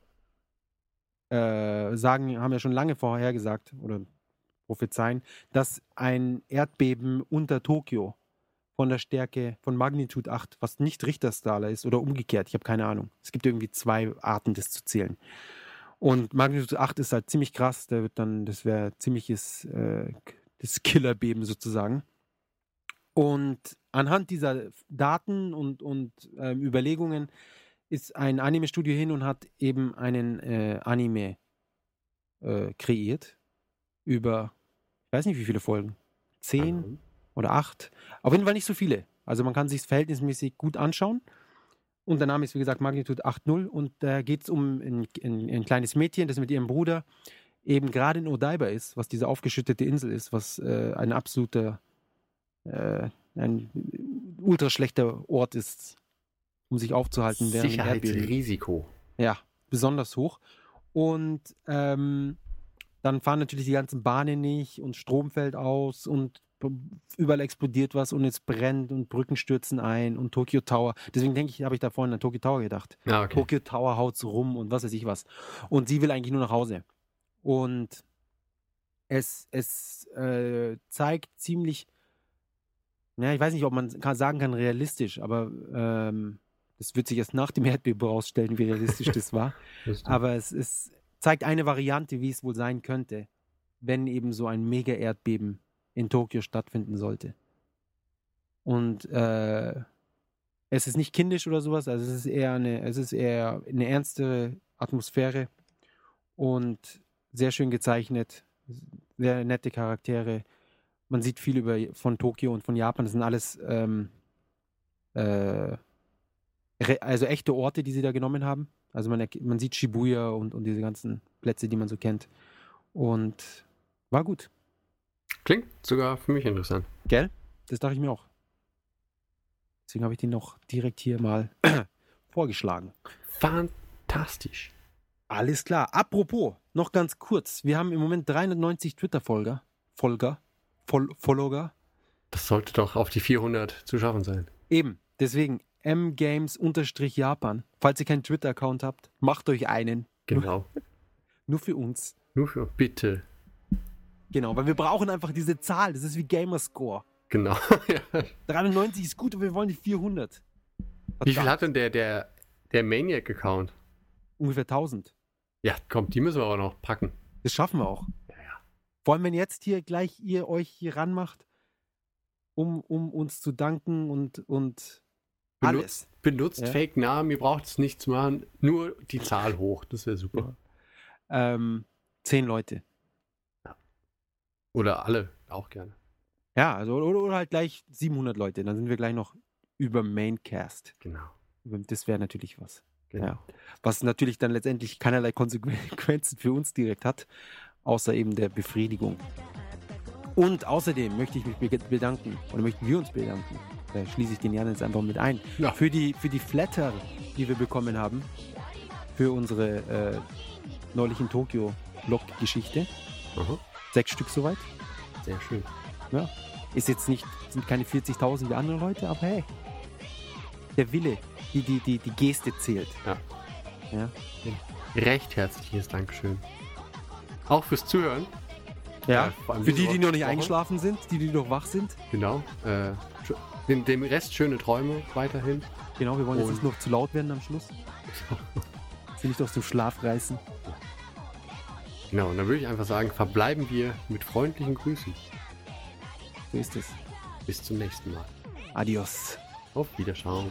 äh, sagen, haben ja schon lange vorher gesagt oder prophezeien, dass ein Erdbeben unter Tokio von der Stärke von Magnitude 8, was nicht Richterskala ist oder umgekehrt, ich habe keine Ahnung. Es gibt irgendwie zwei Arten, das zu zählen. Und Magnitude 8 ist halt ziemlich krass, da wird dann, das wäre ziemliches äh, das Killerbeben sozusagen. Und anhand dieser Daten und, und ähm, Überlegungen ist ein Anime-Studio hin und hat eben einen äh, Anime äh, kreiert. Über, ich weiß nicht wie viele Folgen. Zehn Mhm. oder acht. Auf jeden Fall nicht so viele. Also man kann sich verhältnismäßig gut anschauen. Und der Name ist, wie gesagt, Magnitude 8.0. Und da geht es um ein, ein, ein kleines Mädchen, das mit ihrem Bruder eben gerade in Odaiba ist, was diese aufgeschüttete Insel ist, was äh, ein absoluter, äh, ein ultra schlechter Ort ist, um sich aufzuhalten. Sicherheitsrisiko. Ja, besonders hoch. Und ähm, dann fahren natürlich die ganzen Bahnen nicht und Strom fällt aus und überall explodiert was und es brennt und Brücken stürzen ein und Tokyo Tower. Deswegen denke ich, habe ich da vorhin an Tokyo Tower gedacht. Ja, okay. Tokyo Tower haut's rum und was weiß ich was. Und sie will eigentlich nur nach Hause. Und es, es äh, zeigt ziemlich, ja, ich weiß nicht, ob man kann, sagen kann, realistisch, aber ähm, das wird sich erst nach dem Erdbeben herausstellen, wie realistisch das war. Aber es, es zeigt eine Variante, wie es wohl sein könnte, wenn eben so ein Mega-Erdbeben in Tokio stattfinden sollte. Und äh, es ist nicht kindisch oder sowas, also es ist eher eine, es ist eher eine ernste Atmosphäre und sehr schön gezeichnet, sehr nette Charaktere. Man sieht viel über von Tokio und von Japan. Das sind alles ähm, äh, also echte Orte, die sie da genommen haben. Also man, man sieht Shibuya und, und diese ganzen Plätze, die man so kennt. Und war gut. Klingt sogar für mich interessant. Gell? Das dachte ich mir auch. Deswegen habe ich den noch direkt hier mal vorgeschlagen. Fantastisch. Alles klar. Apropos, noch ganz kurz. Wir haben im Moment 390 Twitter-Folger. Folger. Fol Follower. Das sollte doch auf die 400 zu schaffen sein. Eben. Deswegen mgames-japan. Falls ihr keinen Twitter-Account habt, macht euch einen. Genau. Nur für uns. Nur für bitte. Genau, weil wir brauchen einfach diese Zahl. Das ist wie Gamerscore. Genau. ja. 93 ist gut, aber wir wollen die 400. Wie viel hat denn der, der, der Maniac-Account? Ungefähr 1000. Ja, komm, die müssen wir aber noch packen. Das schaffen wir auch. Vor allem, wenn jetzt hier gleich ihr euch hier ranmacht, um, um uns zu danken und, und alles. Benutzt Ja. Fake-Namen, ihr braucht es nicht zu machen. Nur die Zahl hoch, das wäre super. Ähm, zehn Leute. Oder alle, auch gerne. Ja, also oder, oder halt gleich 700 Leute. Dann sind wir gleich noch über Maincast. Genau. Das wäre natürlich was. genau. Ja. Was natürlich dann letztendlich keinerlei Konsequenzen für uns direkt hat, außer eben der Befriedigung. Und außerdem möchte ich mich be- bedanken, oder möchten wir uns bedanken, da schließe ich den Jan jetzt einfach mit ein, Ja. für, die, für die Flatter, die wir bekommen haben, für unsere äh, neulich in Tokio Blog-Geschichte. Aha. Sechs Stück soweit. Sehr schön. Ja. Ist jetzt nicht, sind keine 40.000 wie andere Leute, aber hey, der Wille, die, die, die, die Geste zählt. Ja. Ja. Recht herzliches Dankeschön. Auch fürs Zuhören. Ja, vor allem für die, die noch nicht eingeschlafen sind, die, die noch wach sind. Genau. Äh, dem, dem Rest schöne Träume weiterhin. Genau, wir wollen Und jetzt nicht noch zu laut werden am Schluss. Sie nicht aus dem Schlaf reißen. Genau, und dann würde ich einfach sagen, verbleiben wir mit freundlichen Grüßen. So ist es. Bis zum nächsten Mal. Adios. Auf Wiederschauen.